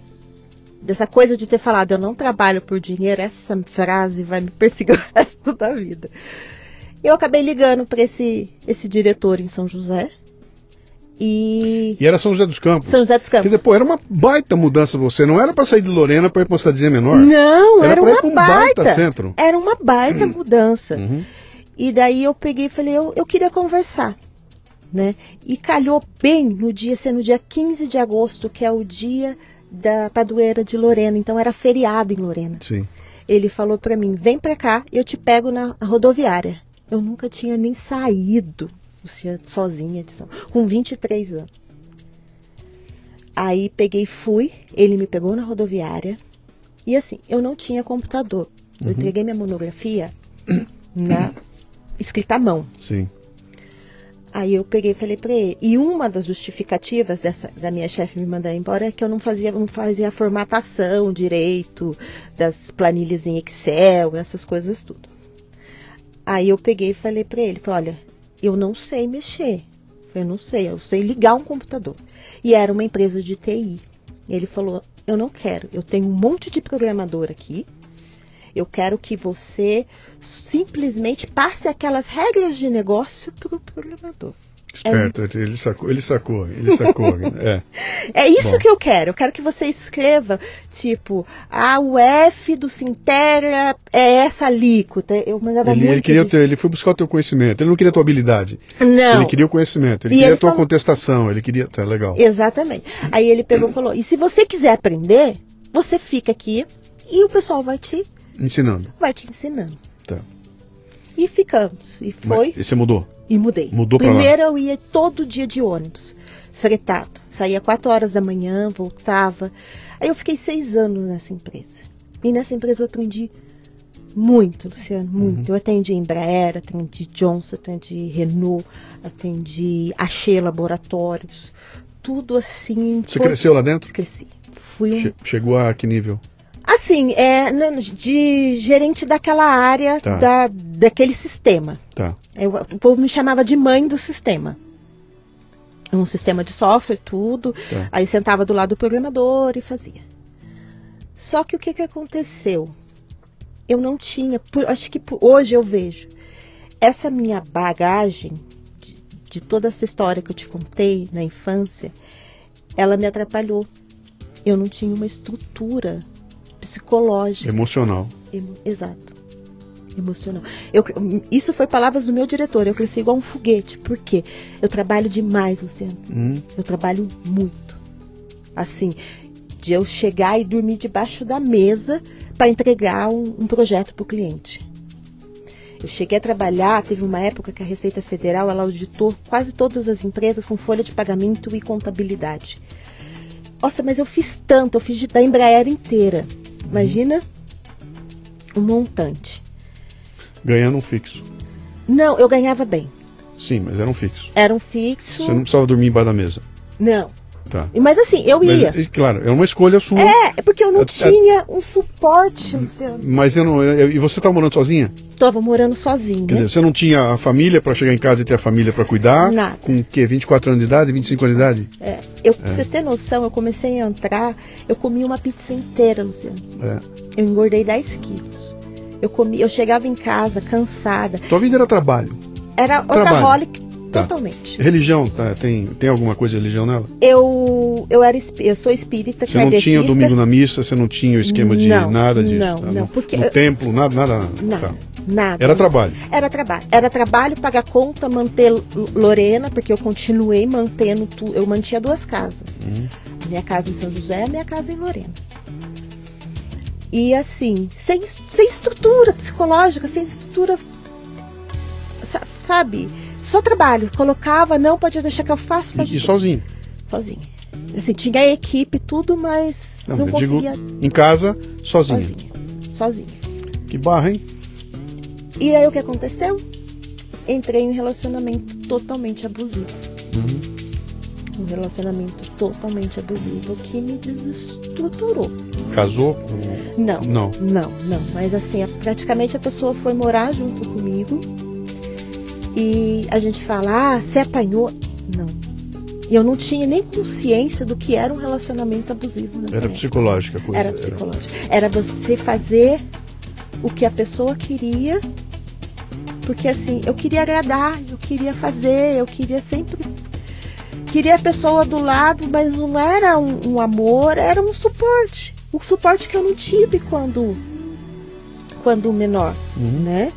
dessa coisa de ter falado eu não trabalho por dinheiro, essa frase vai me perseguir o resto da vida. Eu acabei ligando para esse, esse diretor em São José. E...
e era São José dos Campos.
São José dos Campos.
Quer dizer, pô, era uma baita mudança você. Não era para sair de Lorena para ir para uma cidadezinha menor.
Não, era,
era
uma
ir pra um
baita,
baita centro.
Era uma baita mudança.
Uhum.
E daí eu peguei e falei, eu, eu queria conversar. Né? E calhou bem no dia, ser no dia 15 de agosto, que é o dia da padroeira de Lorena. Então era feriado em Lorena.
Sim.
Ele falou para mim, vem para cá, eu te pego na rodoviária. Eu nunca tinha nem saído sozinha de São com 23 anos. Aí peguei fui, ele me pegou na rodoviária. E assim, eu não tinha computador. Eu
Uhum.
entreguei minha monografia na escrita à mão.
Sim.
Aí eu peguei e falei para ele. E uma das justificativas dessa, da minha chefe me mandar embora é que eu não fazia, não fazia a formatação direito das planilhas em Excel, essas coisas tudo. Aí eu peguei e falei para ele, falei, olha, eu não sei mexer. Eu não sei, eu sei ligar um computador. E era uma empresa de TI. Ele falou, eu não quero, eu tenho um monte de programador aqui. Eu quero que você simplesmente passe aquelas regras de negócio para o programador.
Esperto, ele sacou, ele sacou, ele sacou. é.
É isso
Bom.
que eu quero. Eu quero que você escreva, tipo, ah, o F do Sintera é essa alíquota. Eu mandava
Ele,
muito.
ele, queria
de-
teu- ele foi buscar o teu conhecimento. Ele não queria a tua habilidade.
Não.
Ele queria o conhecimento. Ele
E
queria
ele
a tua
falou-
contestação. Ele queria. Tá legal.
Exatamente. Aí ele pegou e falou: e se você quiser aprender, você fica aqui e o pessoal vai te,
Ensinando.
vai te ensinando.
Tá.
E ficamos. E foi.
Mas, e você mudou?
E mudei.
Mudou pra lá.
Primeiro eu ia todo dia de ônibus, fretado. Saía 4 horas da manhã, voltava. Aí eu fiquei seis anos nessa empresa. E nessa empresa eu aprendi muito, Luciano,
Uhum.
muito. Eu atendi Embraer, atendi Johnson, atendi Renault, atendi Axê Laboratórios. Tudo assim.
Você
foi-
cresceu lá dentro?
Cresci. Fui um
Che- chegou a que nível?
Assim, é de gerente daquela área,
Tá.
da, daquele sistema.
Tá.
Eu- o povo me chamava de mãe do sistema. Um sistema de software, tudo.
Tá.
Aí sentava do lado do programador e fazia. Só que o que, que aconteceu? Eu não tinha, por- acho que por- hoje eu vejo, essa minha bagagem de, de toda essa história que eu te contei na infância, ela me atrapalhou. Eu não tinha uma estrutura psicológica.
Emocional.
Emo- Exato. Emocional. Eu, isso foi palavras do meu diretor. Eu cresci igual um foguete. Por quê? Eu trabalho demais, Luciano.
Hum.
Eu trabalho muito. Assim, de eu chegar e dormir debaixo da mesa para entregar um, um projeto para o cliente. Eu cheguei a trabalhar, teve uma época que a Receita Federal ela auditou quase todas as empresas com folha de pagamento e contabilidade. Nossa, mas eu fiz tanto, eu fiz da Embraer inteira. Imagina um montante.
Ganhando um fixo.
Não, eu ganhava bem.
Sim, mas era um fixo.
Era um fixo.
Você não precisava dormir embaixo da mesa.
Não.
Tá.
Mas assim, eu
Mas,
ia.
e, claro, é uma escolha sua.
É, é porque eu não
É- é-
tinha um suporte, Luciano.
Mas eu não. eu- e você estava morando sozinha?
Tava morando sozinha.
Quer dizer, você não tinha a família para chegar em casa e ter a família para cuidar?
Nada.
Com o quê? 24 anos de idade, 25 anos de idade?
É, eu, pra você ter noção, eu comecei a entrar, eu comi uma pizza inteira, Luciano.
É.
Eu engordei 10 quilos. Eu comi, eu chegava em casa cansada.
Tua vida era trabalho.
Era
Trabalho.
workaholic
Tá.
totalmente.
Religião, tá? Tem, tem alguma coisa de religião nela?
Eu, eu era eu sou espírita,
Você não tinha o domingo na missa, você não tinha o esquema de
Não,
nada disso.
não,
tá?
não,
No,
porque-
no templo, nada, nada, nada.
Nada,
Tá.
nada.
Era trabalho.
Era trabalho. Era trabalho, pagar conta, manter Lorena, porque eu continuei mantendo tudo. Eu mantinha duas casas. A minha casa em São José e a minha casa em Lorena. E assim, sem, sem estrutura psicológica, sem estrutura. sa- Sabe? Só trabalho. Colocava, não, pode deixar que eu faço, pode
E, e
deixar.
sozinho.
sozinha. Assim, tinha a equipe, tudo, mas
Não,
não,
eu digo
conseguia
em casa, sozinho.
sozinha. Sozinha.
Que barra, hein?
E aí o que aconteceu? Entrei em um relacionamento totalmente abusivo.
Uhum.
Um relacionamento totalmente abusivo que me desestruturou.
Casou?
Não,
Não.
não, não. Mas assim, praticamente a pessoa foi morar junto comigo. E a gente fala, ah, você apanhou? Não. E eu não tinha nem consciência do que era um relacionamento abusivo
Era
época.
psicológica a coisa.
Era psicológico. Era você fazer o que a pessoa queria, porque assim, eu queria agradar, eu queria fazer, eu queria sempre. Queria a pessoa do lado, mas não era um, um amor, era um suporte. O suporte que eu não tive quando, quando menor,
Uhum.
né?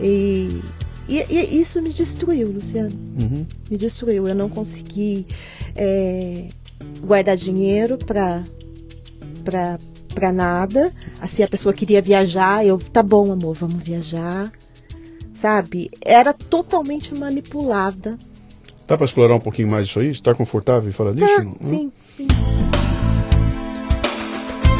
E, e- e isso me destruiu, Luciano
Uhum.
me destruiu. Eu não consegui é, guardar dinheiro para para nada. Assim a pessoa queria viajar, eu tá bom, amor, vamos viajar. Sabe? Era totalmente manipulada.
Dá para explorar um pouquinho mais isso aí? Está confortável em falar disso?
Tá, sim. sim.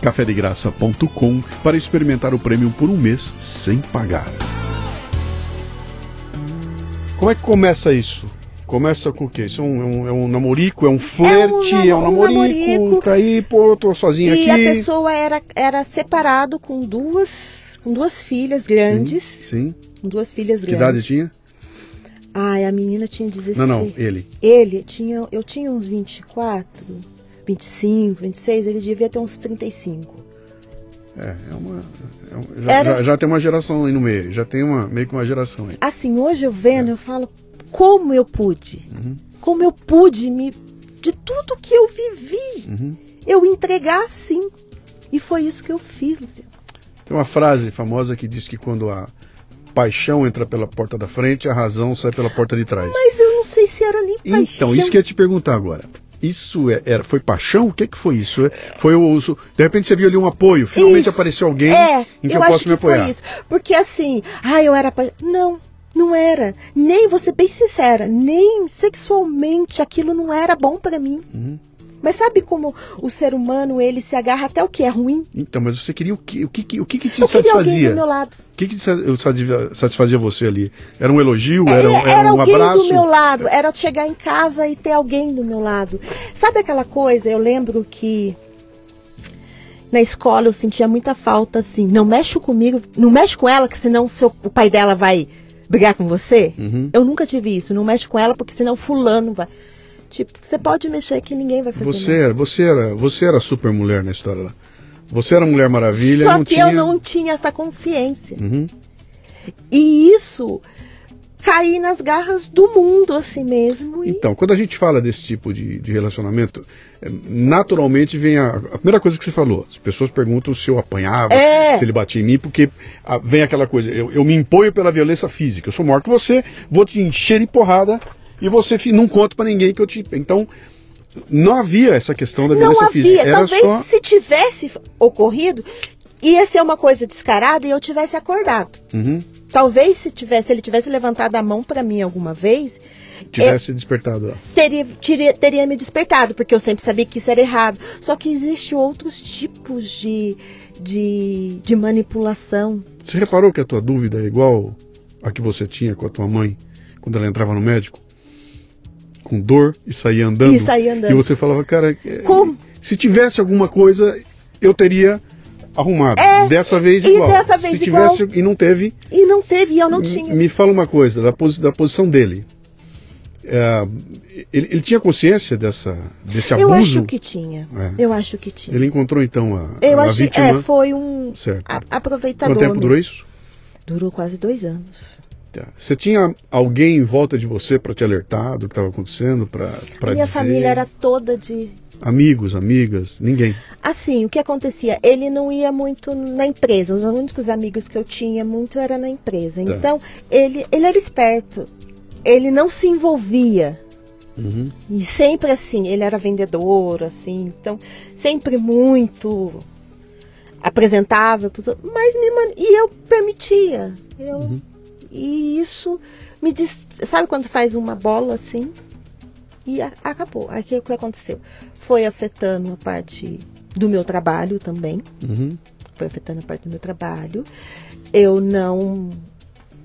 cafedegraça.com para experimentar o prêmio por um mês sem pagar. Como é que começa isso? Começa com o quê? Isso é um, é um, é um namorico, é um flerte, é um,
namo- um
namorico,
namorico.
tá aí, pô, tô sozinho
E
aqui.
a pessoa era, era separado com duas com duas filhas grandes.
Sim, sim.
Com duas filhas
Que
grandes.
idade tinha?
Ai, a menina tinha 16.
Não, não, ele.
Ele tinha, eu tinha uns 24, 25, 26, ele devia ter uns 35.
É, é uma. é um- já,
Era-
já, já tem uma geração aí no meio, já tem uma, meio que uma geração aí.
Assim, hoje eu vendo, eu falo, como eu pude?
Uhum,
Como eu pude me de tudo que eu vivi,
uhum.
eu entregar assim. E foi isso que eu fiz, Luciano.
Tem uma frase famosa que diz que quando a paixão entra pela porta da frente, a razão sai pela porta de trás.
Mas eu não sei se era nem paixão.
Então, isso que eu ia te perguntar agora. Isso é- era, foi paixão? O que, que foi isso? Foi o uso. De repente você viu ali um apoio, finalmente
Isso.
apareceu alguém
é,
em que
eu
eu, posso me
que foi
apoiar.
isso. Porque assim, ah, eu era. Não, não era. Nem, vou ser bem sincera, nem sexualmente aquilo não era bom pra mim.
Uhum.
Mas sabe como o ser humano ele se agarra até o que é ruim?
Então, mas você queria o que? O que, o que, que te
Eu
satisfazia?
do meu lado.
O que, que satisfazia- você ali? Era um elogio? Era, um-
É,
era um
alguém
abraço?
do meu lado, era chegar em casa e ter alguém do meu lado. Sabe aquela coisa? Eu lembro que na escola eu sentia muita falta assim, não mexe comigo, não mexe com ela, que senão seu, o pai dela vai brigar com você.
Uhum.
Eu nunca tive isso, não mexe com ela porque senão fulano vai. Tipo, você pode mexer que ninguém vai fazer
Você
nada.
era, você era, você era a super mulher na história lá. Você era a Mulher Maravilha,
Só que
tinha.
eu não tinha essa consciência.
Uhum.
E isso caí nas garras do mundo assim mesmo. E...
Então, quando a gente fala desse tipo de, de relacionamento, eh, naturalmente vem a, a primeira coisa que você falou. As pessoas perguntam se eu apanhava,
É.
se ele batia em mim, porque ah, vem aquela coisa, eu, eu me imponho pela violência física. Eu sou maior que você, vou te encher de porrada e você não conta pra ninguém que eu te. Então, não havia essa questão da
não
violência
havia.
física. Era
Talvez
só.
se tivesse ocorrido, ia ser uma coisa descarada e eu tivesse acordado.
Uhum.
Talvez se tivesse, se ele tivesse levantado a mão para mim alguma vez,
Tivesse despertado lá.
teria, teria, teria me despertado, porque eu sempre sabia que isso era errado. Só que existem outros tipos de, de, de manipulação.
Você reparou que a tua dúvida é igual a que você tinha com a tua mãe quando ela entrava no médico? Com dor e saía andando.
E saía andando.
E você falava, cara, é,
Como?
se tivesse alguma coisa, eu teria arrumado.
É,
dessa vez
e
igual.
dessa vez
se
igual.
tivesse e não teve,
E não teve, e eu não tinha.
me fala uma coisa, da, posi- da posição dele. É, ele, ele tinha consciência dessa, desse
eu
abuso?
acho que tinha.
É.
Eu acho que tinha.
Ele encontrou então a,
eu
a
acho
vítima.
é, foi um
Certo.
a- aproveitador.
Quanto tempo
mesmo.
durou isso?
Durou quase dois anos.
Tá. Você tinha alguém em volta de você para te alertar do que estava acontecendo, para
A minha
dizer?
família era toda de.
Amigos, amigas, ninguém.
Assim, o que acontecia? Ele não ia muito na empresa. Os únicos amigos que eu tinha muito era na empresa.
Tá.
Então, ele, ele era esperto. Ele não se envolvia
Uhum.
E sempre assim, ele era vendedor, assim, então, sempre muito apresentável mas me man... e eu permitia. Eu...
Uhum.
E isso me diz. Sabe quando faz uma bola assim? E a- acabou. Aí o que, aconteceu? Foi afetando a parte do meu trabalho também.
Uhum.
Foi afetando a parte do meu trabalho. Eu não.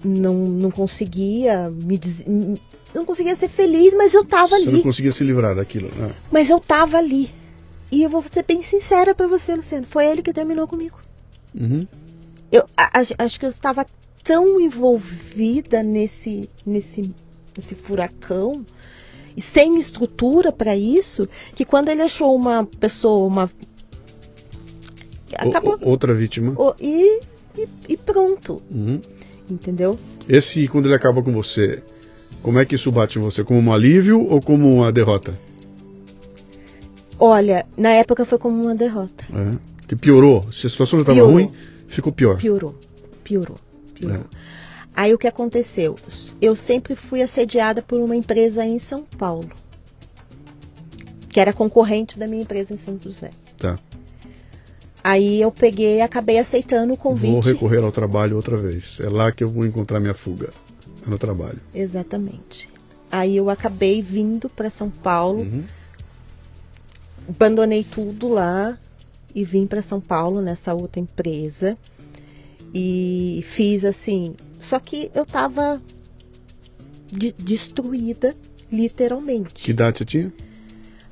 Não, não conseguia me diz- não conseguia ser feliz, mas eu tava
Você
ali.
não conseguia se livrar daquilo. né?
Mas eu tava ali. E eu vou ser bem sincera pra você, Luciano. Foi ele que terminou comigo.
Uhum.
Eu a- acho, acho que eu estava tão envolvida nesse, nesse, nesse furacão e sem estrutura para isso que quando ele achou uma pessoa, uma acabou
outra vítima.
E, e, e pronto,
Uhum.
entendeu?
Esse, quando ele acaba com você, como é que isso bate em você? Como um alívio ou como uma derrota?
Olha, na época foi como uma derrota.
É. Que piorou. Se a situação já estava ruim, ficou pior.
Piorou, piorou, piorou.
É.
Aí o que aconteceu? Eu sempre fui assediada por uma empresa em São Paulo, que era concorrente da minha empresa em São José.
Tá.
Aí eu peguei e acabei aceitando o
Vou
convite.
recorrer ao trabalho outra vez. É lá que eu vou encontrar minha fuga. É no trabalho.
Exatamente. Aí eu acabei vindo para São Paulo,
Uhum.
abandonei tudo lá e vim para São Paulo nessa outra empresa e fiz assim. Só que eu tava de- destruída, literalmente.
Que idade você tinha?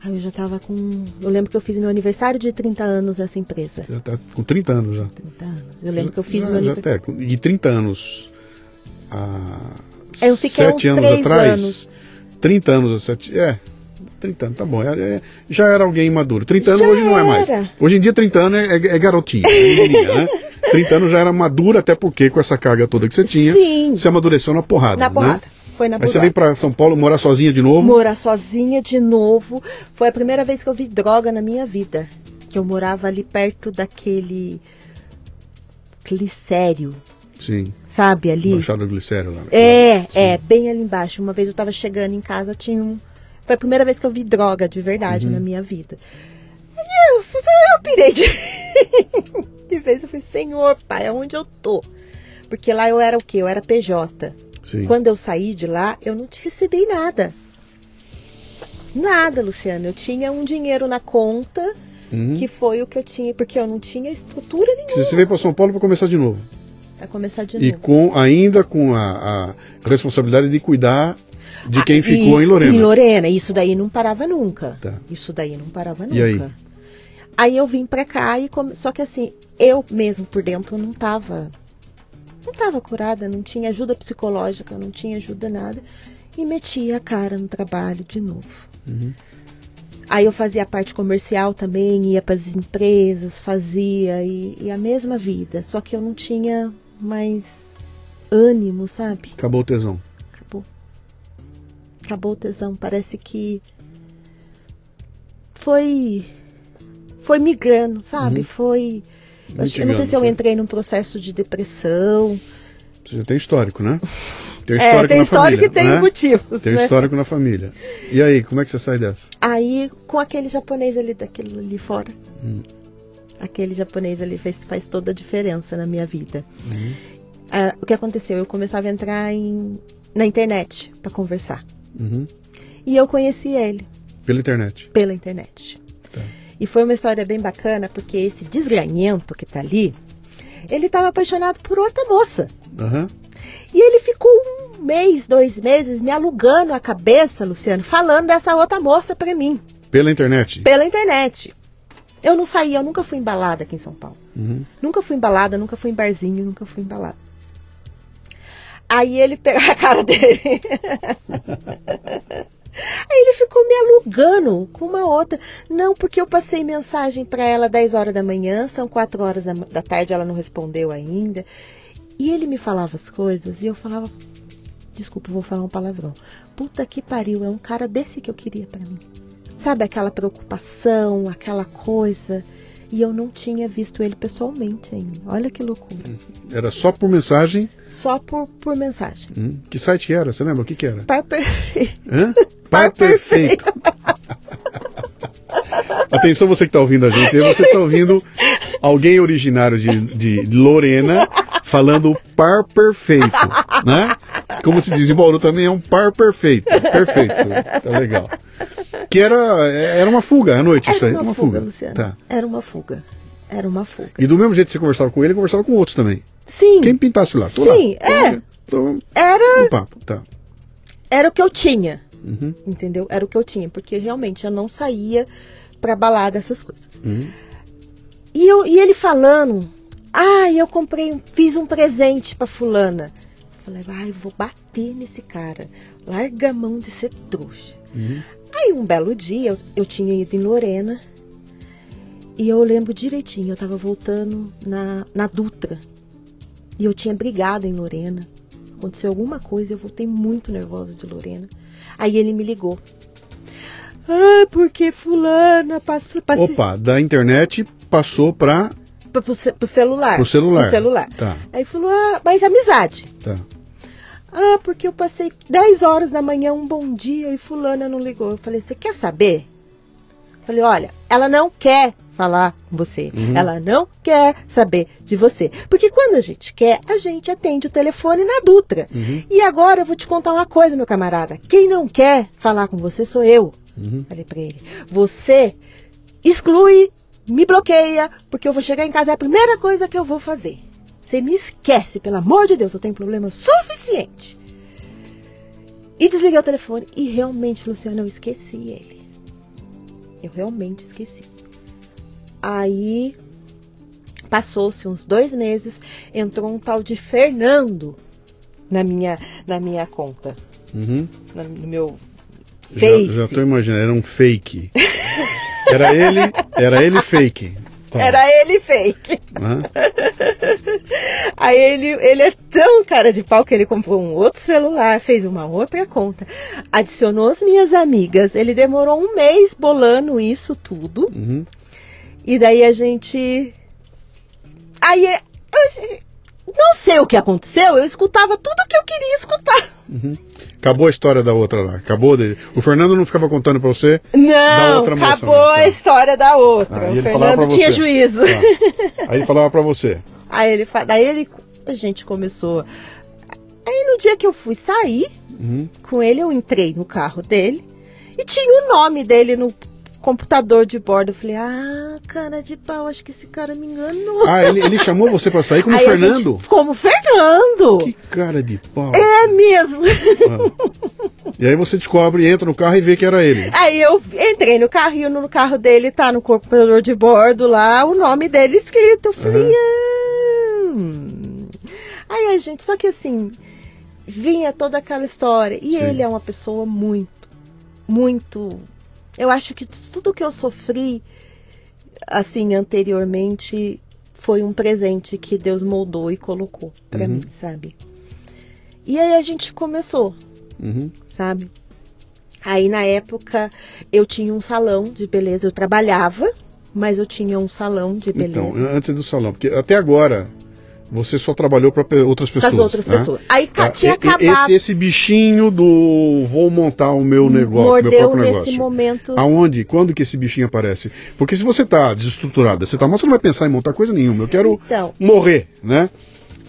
Aí eu já tava com. Eu lembro que eu fiz meu aniversário de 30 anos nessa empresa.
Já tá com 30 anos já.
30 anos. Eu lembro que eu fiz
já,
meu
já
aniversário.
até, com- E 30 anos. Há
Eu fiquei
sete
uns
anos
três
atrás.
anos.
30 anos a sete. É. 30 anos, tá bom. É- é- já era alguém maduro. 30 anos
Já
hoje não é mais.
era.
Hoje em dia 30 anos é, é garotinha, é menininha, né? 30 anos já era madura, até porque com essa carga toda que você tinha,
Sim.
você amadureceu na porrada.
Na
né?
porrada. Foi na
Aí você
porrada.
vem pra São Paulo morar sozinha de novo.
Morar sozinha de novo. Foi a primeira vez que eu vi droga na minha vida. Que eu morava ali perto daquele. Glicério.
Sim.
Sabe ali?
Baixada do Glicério lá.
É,
Sim.
é, bem ali embaixo. Uma vez eu tava chegando em casa, tinha um. Foi a primeira vez que eu vi droga de verdade
Uhum.
na minha vida. Aí eu, eu pirei de. de vez eu falei, Senhor, pai, aonde eu tô? Porque lá eu era o quê? Eu era PJ.
Sim.
Quando eu saí de lá, eu não te recebi nada. Nada, Luciano. Eu tinha um dinheiro na conta,
Uhum.
que foi o que eu tinha, porque eu não tinha estrutura nenhuma
Você veio para São Paulo para começar de novo.
pra começar de
E
novo.
com ainda com a, a responsabilidade de cuidar de quem
Ah,
ficou
e-
em Lorena.
Em Lorena, isso daí não parava nunca.
Tá.
Isso daí não parava
E
nunca.
aí?
Aí eu vim pra cá e come... só que assim, eu mesmo por dentro não tava não tava curada, não tinha ajuda psicológica, não tinha ajuda nada e metia a cara no trabalho de novo.
Uhum.
Aí eu fazia a parte comercial também, ia para as empresas, fazia e, e a mesma vida, só que eu não tinha mais ânimo, sabe?
Acabou o tesão.
Acabou. Acabou o tesão. Parece que foi foi migrando, sabe?
Uhum.
Foi eu, acho- eu não sei se eu entrei num processo de depressão.
Você já tem histórico, né? Tem
é,
histórico
tem
na
história
família.
que tem
né?
motivos.
Tem
né?
histórico na família. E aí, como é que você sai dessa?
Aí, com aquele japonês ali daquele ali fora,
Hum.
aquele japonês ali fez, faz toda a diferença na minha vida.
Uhum.
Ah, o que aconteceu? Eu começava a entrar em, na internet para conversar.
Uhum.
E eu conheci ele
Pela internet.
pela internet. E foi uma história bem bacana, porque esse desgranhento que tá ali, ele estava apaixonado por outra moça.
Aham.
E ele ficou um mês, dois meses me alugando a cabeça, Luciano, falando dessa outra moça pra mim,
Pela internet.
pela internet. Eu não saía, eu nunca fui embalada aqui em São Paulo.
Uhum.
Nunca fui embalada, nunca fui em barzinho, nunca fui embalada. Aí ele pegou a cara dele. Aí ele ficou me alugando com uma outra. Não, porque eu passei mensagem para ela 10 horas da manhã, são 4 horas da, da tarde, ela não respondeu ainda. E ele me falava as coisas e eu falava, desculpa, vou falar um palavrão. Puta que pariu, é um cara desse que eu queria para mim. Sabe aquela preocupação, aquela coisa. E eu não tinha visto ele pessoalmente ainda. Olha que loucura.
Era só por mensagem.
Só por, por mensagem.
Hum. Que site era? Você lembra? O que, que era?
Par- per-
Hã? par perfeito. Atenção você que está ouvindo a gente, você está ouvindo alguém originário de, de Lorena falando par perfeito, né? Como se diz em Bauru também é um par perfeito, perfeito, tá legal. Que era, era uma fuga à noite
Era
isso aí,
uma,
uma
fuga,
fuga.
Luciano.
Tá.
Era uma fuga. Era uma fuga.
E do mesmo jeito que você conversava com ele, conversava com outros também.
Sim,
Quem pintasse lá, tô
Sim,
lá.
é.
Tô, tô
era,
no papo, tá.
era o que eu tinha,
Uhum,
entendeu? Era o que eu tinha, porque realmente eu não saía pra balada, essas coisas.
uhum.
E, eu- e ele falando, ah, eu comprei, fiz um presente pra fulana. Eu falei, ai, vou bater nesse cara. Larga a mão de ser trouxa.
Uhum.
Aí um belo dia eu, eu tinha ido em Lorena e eu lembro direitinho, eu tava voltando na, na Dutra. E eu tinha brigado em Lorena. Aconteceu alguma coisa e eu voltei muito nervosa de Lorena. Aí ele me ligou. Ah, porque fulana passou, passei,
Opa, da internet passou para
pro, pro pro celular.
o celular.
Pro celular.
Tá,
Aí falou, ah, mas amizade.
tá.
Ah, porque eu passei 10 horas da manhã, um bom dia, e fulana não ligou. Eu falei, você quer saber? Eu falei, olha, ela não quer falar com você.
Uhum.
Ela não quer saber de você. Porque quando a gente quer, a gente atende o telefone na Dutra.
Uhum,
E agora eu vou te contar uma coisa, meu camarada. Quem não quer falar com você sou eu.
uhum.
Falei pra ele. Você exclui, me bloqueia, porque eu vou chegar em casa é a primeira coisa que eu vou fazer. Você me esquece, pelo amor de Deus, eu tenho problema suficiente. E desliguei o telefone. E realmente, Luciano, eu esqueci ele. Eu realmente esqueci. Aí passou-se uns dois meses, entrou um tal de Fernando na minha, na minha conta,
Uhum.
no meu
Já,
Face.
já tô imaginando, era um fake. Era ele, era ele fake. Tá.
Era ele fake.
Hã?
Aí ele, ele é tão cara de pau que ele comprou um outro celular, fez uma outra conta, adicionou as minhas amigas. Ele demorou um mês bolando isso tudo.
Uhum.
E daí a gente. Aí é- eu não sei o que aconteceu, eu escutava tudo que eu queria escutar.
Uhum. Acabou a história da outra lá. Acabou dele. O Fernando não ficava contando pra você.
Não, acabou?
Tá.
a história da outra.
E
o Fernando tinha juízo.
Tá. Aí ele falava pra você.
Aí ele, fa- daí ele, a gente começou. Aí no dia que eu fui sair
Uhum.
com ele, eu entrei no carro dele e tinha o nome dele no computador de bordo. Eu falei, ah, cara de pau, acho que esse cara me enganou.
Ah, ele, ele chamou você pra sair como
Aí
Fernando?
gente- como Fernando!
Que cara de pau.
É mesmo!
Ah. E aí você descobre, entra no carro e vê que era ele.
Aí eu entrei no carrinho, no carro dele tá no computador de bordo lá, o nome dele escrito. Eu falei, ah. Aí a gente, só que assim, vinha toda aquela história. E
Sim.
ele é uma pessoa muito, muito. Eu acho que tudo que eu sofri, assim, anteriormente, foi um presente que Deus moldou e colocou pra
Uhum.
mim, sabe? E aí a gente começou,
Uhum.
sabe? Aí na época eu tinha um salão de beleza, eu trabalhava, mas eu tinha um salão de beleza
Então, antes do salão, porque até agora você só trabalhou para outras pessoas.
as outras
né?
pessoas. Aí
Ah,
tinha acabado,
Esse, esse bichinho do vou montar o meu negócio, meu
mordeu
próprio
nesse
negócio.
momento.
Aonde? Quando que esse bichinho aparece? Porque se você tá desestruturada, você tá você não vai pensar em montar coisa nenhuma. Eu quero
Então,
morrer, né?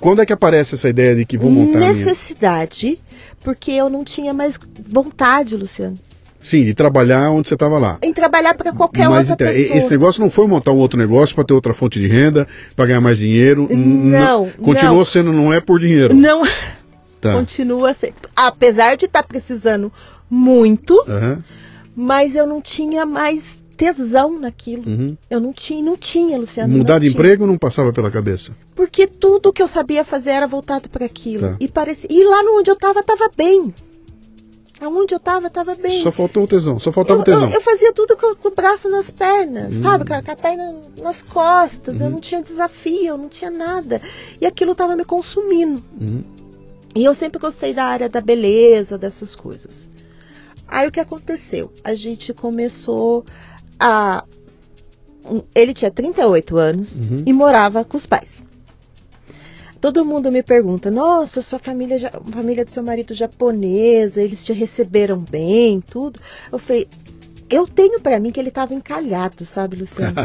Quando é que aparece essa ideia de que vou montar
necessidade, porque eu não tinha mais vontade, Luciano,
Sim, de trabalhar onde você estava lá.
em trabalhar para qualquer
Mas
outra
então,
pessoa.
esse negócio não foi montar um outro negócio para ter outra fonte de renda, para ganhar mais dinheiro.
Não,
Continua
não.
sendo, não é por dinheiro.
Não
Tá.
continua sendo. Apesar de estar precisando muito,
Aham,
mas eu não tinha mais tesão naquilo.
uhum.
Eu não tinha, não tinha, Luciano.
Mudar de
tinha.
emprego não passava pela cabeça.
Porque tudo que eu sabia fazer era voltado para aquilo.
Tá.
E parecia. E lá no onde eu tava, tava bem. Aonde eu tava, tava bem.
Só faltou o tesão, só faltava
eu,
o tesão.
eu- eu fazia tudo com, com o braço nas pernas,
Hum.
sabe? Com a, com a perna nas costas. Eu
Uhum.
não tinha desafio, eu não tinha nada. E aquilo tava me consumindo.
Uhum.
E eu sempre gostei da área da beleza, dessas coisas. Aí o que aconteceu? A gente começou a. Ele tinha 38 anos
Uhum.
e morava com os pais. Todo mundo me pergunta: Nossa, sua família, a família do seu marido japonesa, eles te receberam bem, tudo. Eu falei: Eu tenho pra mim que ele tava encalhado, sabe, Luciano?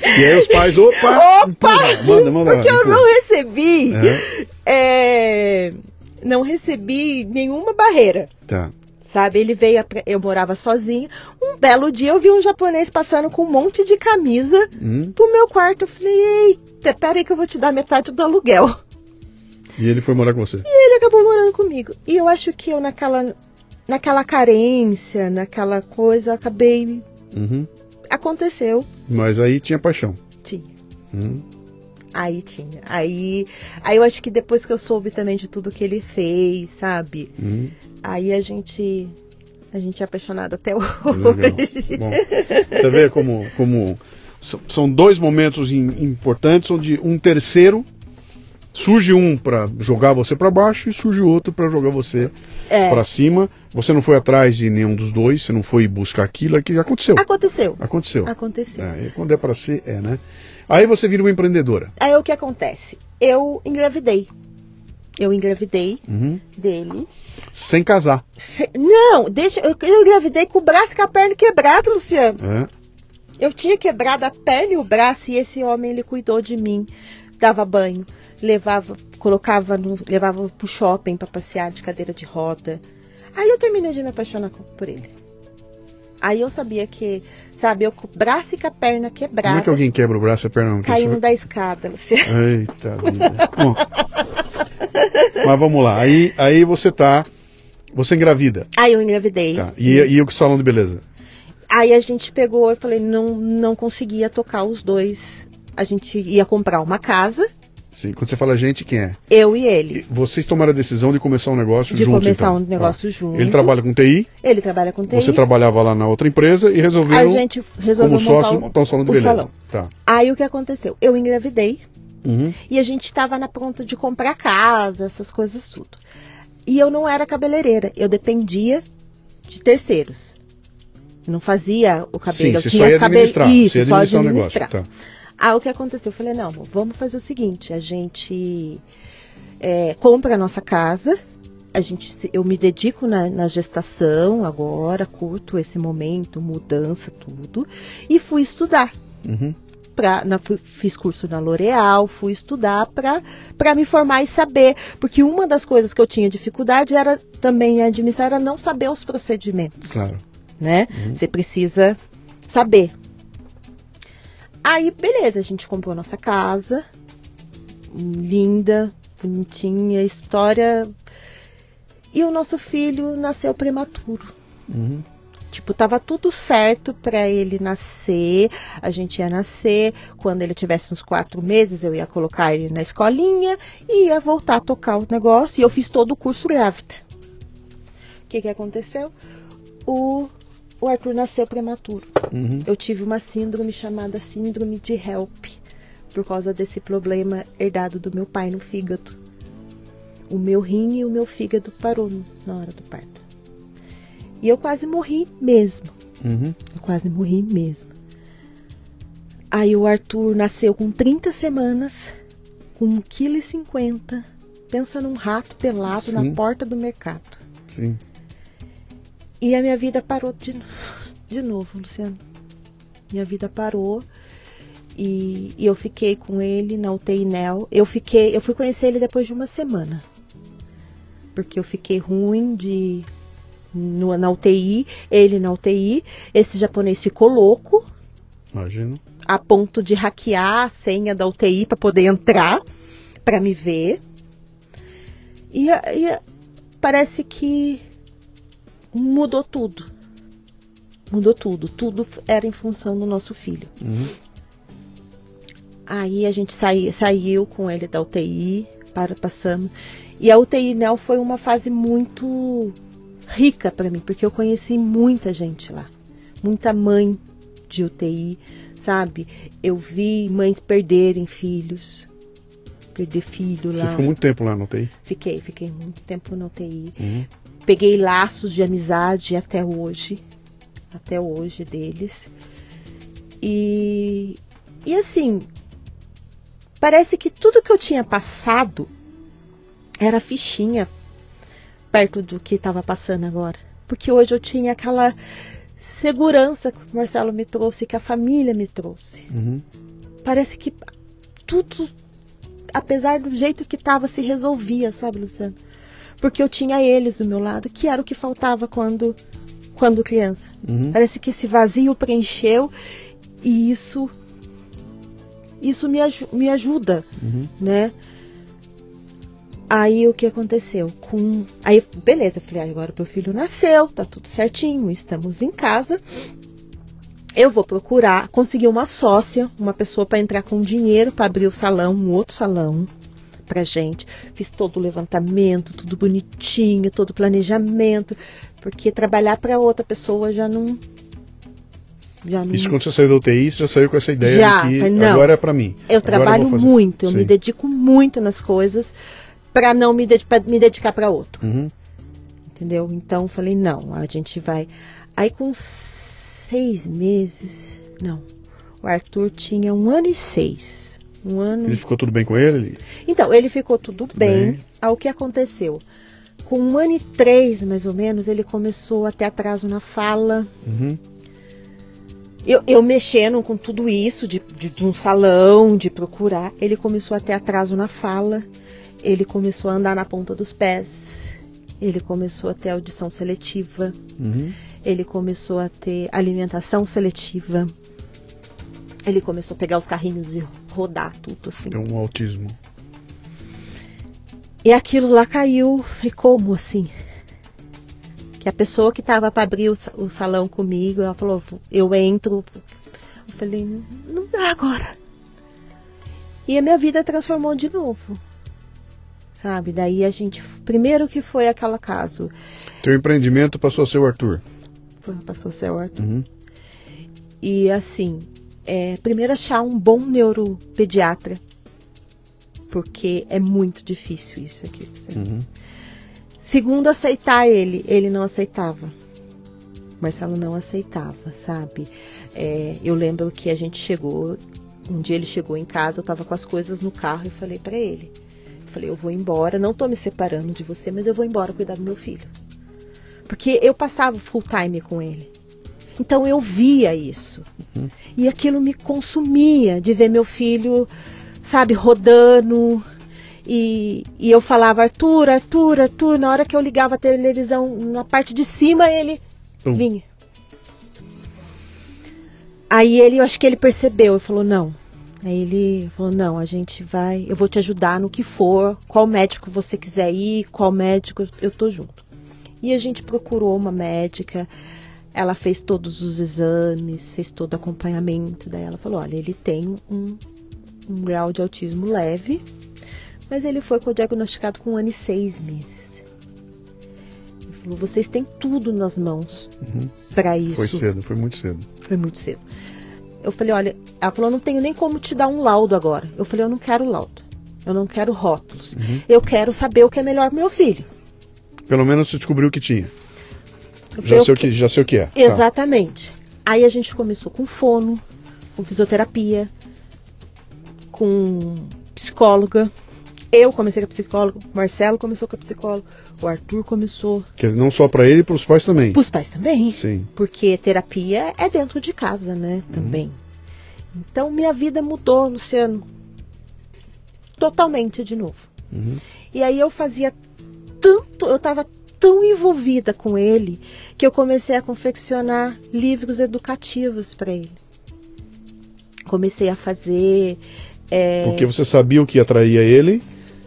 E aí os pais, opa!
Opa!
Manda, manda.
Porque eu não recebi,
É,
é, não recebi nenhuma barreira.
tá.
Sabe, ele veio, eu morava sozinha. Um belo dia eu vi um japonês passando com um monte de camisa
Hum,
pro meu quarto. Eu falei, eita, peraí que eu vou te dar metade do aluguel.
E ele foi morar com você.
E ele acabou morando comigo. E eu acho que eu, naquela, naquela carência, naquela coisa, acabei.
Uhum.
Aconteceu.
Mas aí tinha paixão.
Tinha.
Hum,
Aí tinha. Aí, aí eu acho que depois que eu soube também de tudo que ele fez, sabe?
hum,
Aí a gente. A gente é apaixonado até hoje.
Bom, você vê como, como são, dois momentos im- importantes onde um terceiro surge um para jogar você para baixo e surge outro para jogar você
É,
para cima. Você não foi atrás de nenhum dos dois, você não foi buscar aquilo, é que aconteceu.
aconteceu.
Aconteceu.
Aconteceu.
É, quando é para ser, é, né? Aí você vira uma empreendedora.
Aí o que acontece? Eu engravidei. Eu engravidei
Uhum.
dele.
Sem casar.
Não, deixa. Eu, eu engravidei com o braço e com a perna quebrada, Luciano.
É.
Eu tinha quebrado a perna e o braço e esse homem ele cuidou de mim, dava banho, levava, colocava no, levava pro shopping para passear de cadeira de roda. Aí eu terminei de me apaixonar por ele. Aí eu sabia que, sabe, eu com o braço e com a perna
Como
quebrada,
é que alguém quebra o braço e a perna não
caindo da escada, Luciano.
Eita vida. Bom, mas vamos lá. Aí, aí você tá. Você engravida.
Aí eu engravidei.
Tá. E, e o salão de beleza?
Aí a gente pegou e falei, não, não conseguia tocar os dois. A gente ia comprar uma casa,
Sim. Quando você fala gente, quem é?
eu e ele.
E Vocês tomaram a decisão de começar um negócio
De
junto.
começar
então.
um negócio
Tá.
junto.
Ele trabalha com TI,
Ele trabalha com TI.
você trabalhava lá na outra empresa e
A
resolveram,
gente resolveu
como
montar
sócio,
o-
montar um salão de
o
beleza.
salão.
Tá.
Aí o que aconteceu? Eu engravidei
Uhum.
e a gente estava na pronta de comprar casa, essas coisas tudo. E eu não era cabeleireira, eu dependia de terceiros. Eu não fazia o cabelo,
Sim,
eu tinha
só ia
cabelo.
administrar.
Isso, só
administrar o negócio. Tá.
Aí o que aconteceu? Eu falei, não, vamos fazer o seguinte, a gente é, compra a nossa casa, a gente, eu me dedico na, na gestação agora, curto esse momento, mudança, tudo, e fui estudar.
Uhum.
Pra, na- fiz curso na L'Oréal, fui estudar para me formar e saber. Porque uma das coisas que eu tinha dificuldade era também administrar, era não saber os procedimentos
Claro.
né? Você precisa saber. Aí, beleza, a gente comprou nossa casa, linda, bonitinha, história. E o nosso filho nasceu prematuro.
Uhum.
Tipo, tava tudo certo para ele nascer. A gente ia nascer. Quando ele tivesse uns quatro meses, eu ia colocar ele na escolinha e ia voltar a tocar o negócio. E eu fiz todo o curso grávida. O que, que aconteceu? O, o Arthur nasceu prematuro.
Uhum.
Eu tive uma síndrome chamada síndrome de HELP, por causa desse problema herdado do meu pai no fígado. O meu rim e o meu fígado parou na hora do parto. E eu quase morri mesmo.
Uhum.
Eu quase morri mesmo. Aí o Arthur nasceu com 30 semanas, com 1,50 kg, pensa num rato pelado
Sim.
na porta do mercado.
Sim.
E a minha vida parou de, de novo, Luciano. Minha vida parou. E, e eu fiquei com ele na UTI NEL. Eu fiquei, eu fui conhecer ele depois de uma semana. Porque eu fiquei ruim de no- na UTI, ele na UTI, esse japonês ficou louco
Imagino.
a ponto de hackear a senha da UTI para poder entrar para me ver. E, e parece que mudou tudo. Mudou tudo. Tudo era em função do nosso filho.
Uhum.
Aí a gente sai, saiu com ele da UTI, para, passamos. E a UTI Nel foi uma fase muito rica para mim, porque eu conheci muita gente lá. Muita mãe de UTI, sabe? Eu vi mães perderem filhos. Perder filho
Você
lá.
ficou muito tempo lá no TI?
Fiquei, fiquei muito tempo na UTI.
Uhum.
Peguei laços de amizade até hoje. Até hoje deles. E, e assim, parece que tudo que eu tinha passado era fichinha perto do que estava passando agora. Porque hoje eu tinha aquela segurança que o Marcelo me trouxe, que a família me trouxe.
Uhum.
Parece que tudo, apesar do jeito que estava, se resolvia, sabe, Luciano? Porque eu tinha eles do meu lado, que era o que faltava quando, quando criança.
Uhum.
Parece que esse vazio preencheu e isso isso me, me ajuda,
Uhum.
né? Aí o que aconteceu? Com aí beleza, falei, ah, agora meu filho nasceu, tá tudo certinho, estamos em casa. Eu vou procurar conseguir uma sócia, uma pessoa para entrar com dinheiro para abrir o salão, um outro salão pra gente. Fiz todo o levantamento, tudo bonitinho, todo o planejamento, porque trabalhar para outra pessoa já não já não
Isso quando você saiu da UTI, você já saiu com essa ideia
Já,
de que
não.
agora é pra mim.
Eu trabalho
fazer.
muito, eu
Sim.
me dedico muito nas coisas para não me, pra me dedicar para outro,
Uhum.
entendeu? Então eu falei, não, a gente vai. Aí com seis meses, não, o Arthur tinha um ano e seis. Um ano.
Ele ficou tudo bem com ele?
Então, ele ficou tudo, bem.
bem.
Aí o que aconteceu? Com um ano e três, mais ou menos, ele começou a ter atraso na fala.
Uhum.
Eu, eu mexendo com tudo isso, de, de, de um salão, de procurar, ele começou a ter atraso na fala, ele começou a andar na ponta dos pés, ele começou a ter audição seletiva,
Uhum.
ele começou a ter alimentação seletiva, ele começou a pegar os carrinhos e rodar tudo assim.
É um autismo.
E aquilo lá caiu, e como assim? Que a pessoa que estava para abrir o, o salão comigo, ela falou, eu entro. Eu falei, não dá agora. E a minha vida transformou de novo. Sabe? Daí a gente. Primeiro que foi aquele caso.
Teu empreendimento passou a ser o Arthur.
Foi, passou a ser o Arthur.
Uhum.
E assim, é, primeiro achar um bom neuropediatra. Porque é muito difícil isso aqui.
Uhum.
Segundo, aceitar ele. Ele não aceitava. Marcelo não aceitava, sabe? É, eu lembro que a gente chegou. Um dia ele chegou em casa, eu tava com as coisas no carro e falei pra ele. Eu falei, eu vou embora, não tô me separando de você, mas eu vou embora cuidar do meu filho. Porque eu passava full time com ele. Então eu via isso.
Uhum.
E aquilo me consumia de ver meu filho, sabe, rodando. E, e eu falava, Arthur, Arthur, Arthur. Na hora que eu ligava a televisão, na parte de cima, ele
Pum.
vinha. Aí ele, eu acho que ele percebeu e falou, não. Aí ele falou, não, a gente vai, eu vou te ajudar no que for, qual médico você quiser ir, qual médico, eu tô junto. E a gente procurou uma médica, ela fez todos os exames, fez todo o acompanhamento, daí ela falou, olha, ele tem um, um grau de autismo leve, mas ele foi diagnosticado com um ano e seis meses. Ele falou, vocês têm tudo nas mãos
Uhum.
para isso.
Foi cedo, foi muito cedo.
Foi muito cedo. Eu falei, olha, ela falou, não tenho nem como te dar um laudo agora. Eu falei, eu não quero laudo. Eu não quero rótulos.
Uhum.
Eu quero saber o que é melhor pro meu filho.
Pelo menos você descobriu o que tinha. Já sei,
"Eu
o que, já sei o que é. Tá.
Exatamente. Aí a gente começou com fono, com fisioterapia, com psicóloga. Eu comecei com a psicóloga, o Marcelo começou com a psicóloga, o Arthur começou.
Quer dizer, não só pra ele, para os pais também.
Para os pais também.
Sim.
Porque terapia é dentro de casa, né? Também. Então minha vida mudou, Luciano. Totalmente de novo.
Uhum.
E aí eu fazia tanto, eu estava tão envolvida com ele que eu comecei a confeccionar livros educativos para ele. Comecei a fazer. é,
Porque você sabia o que atraía ele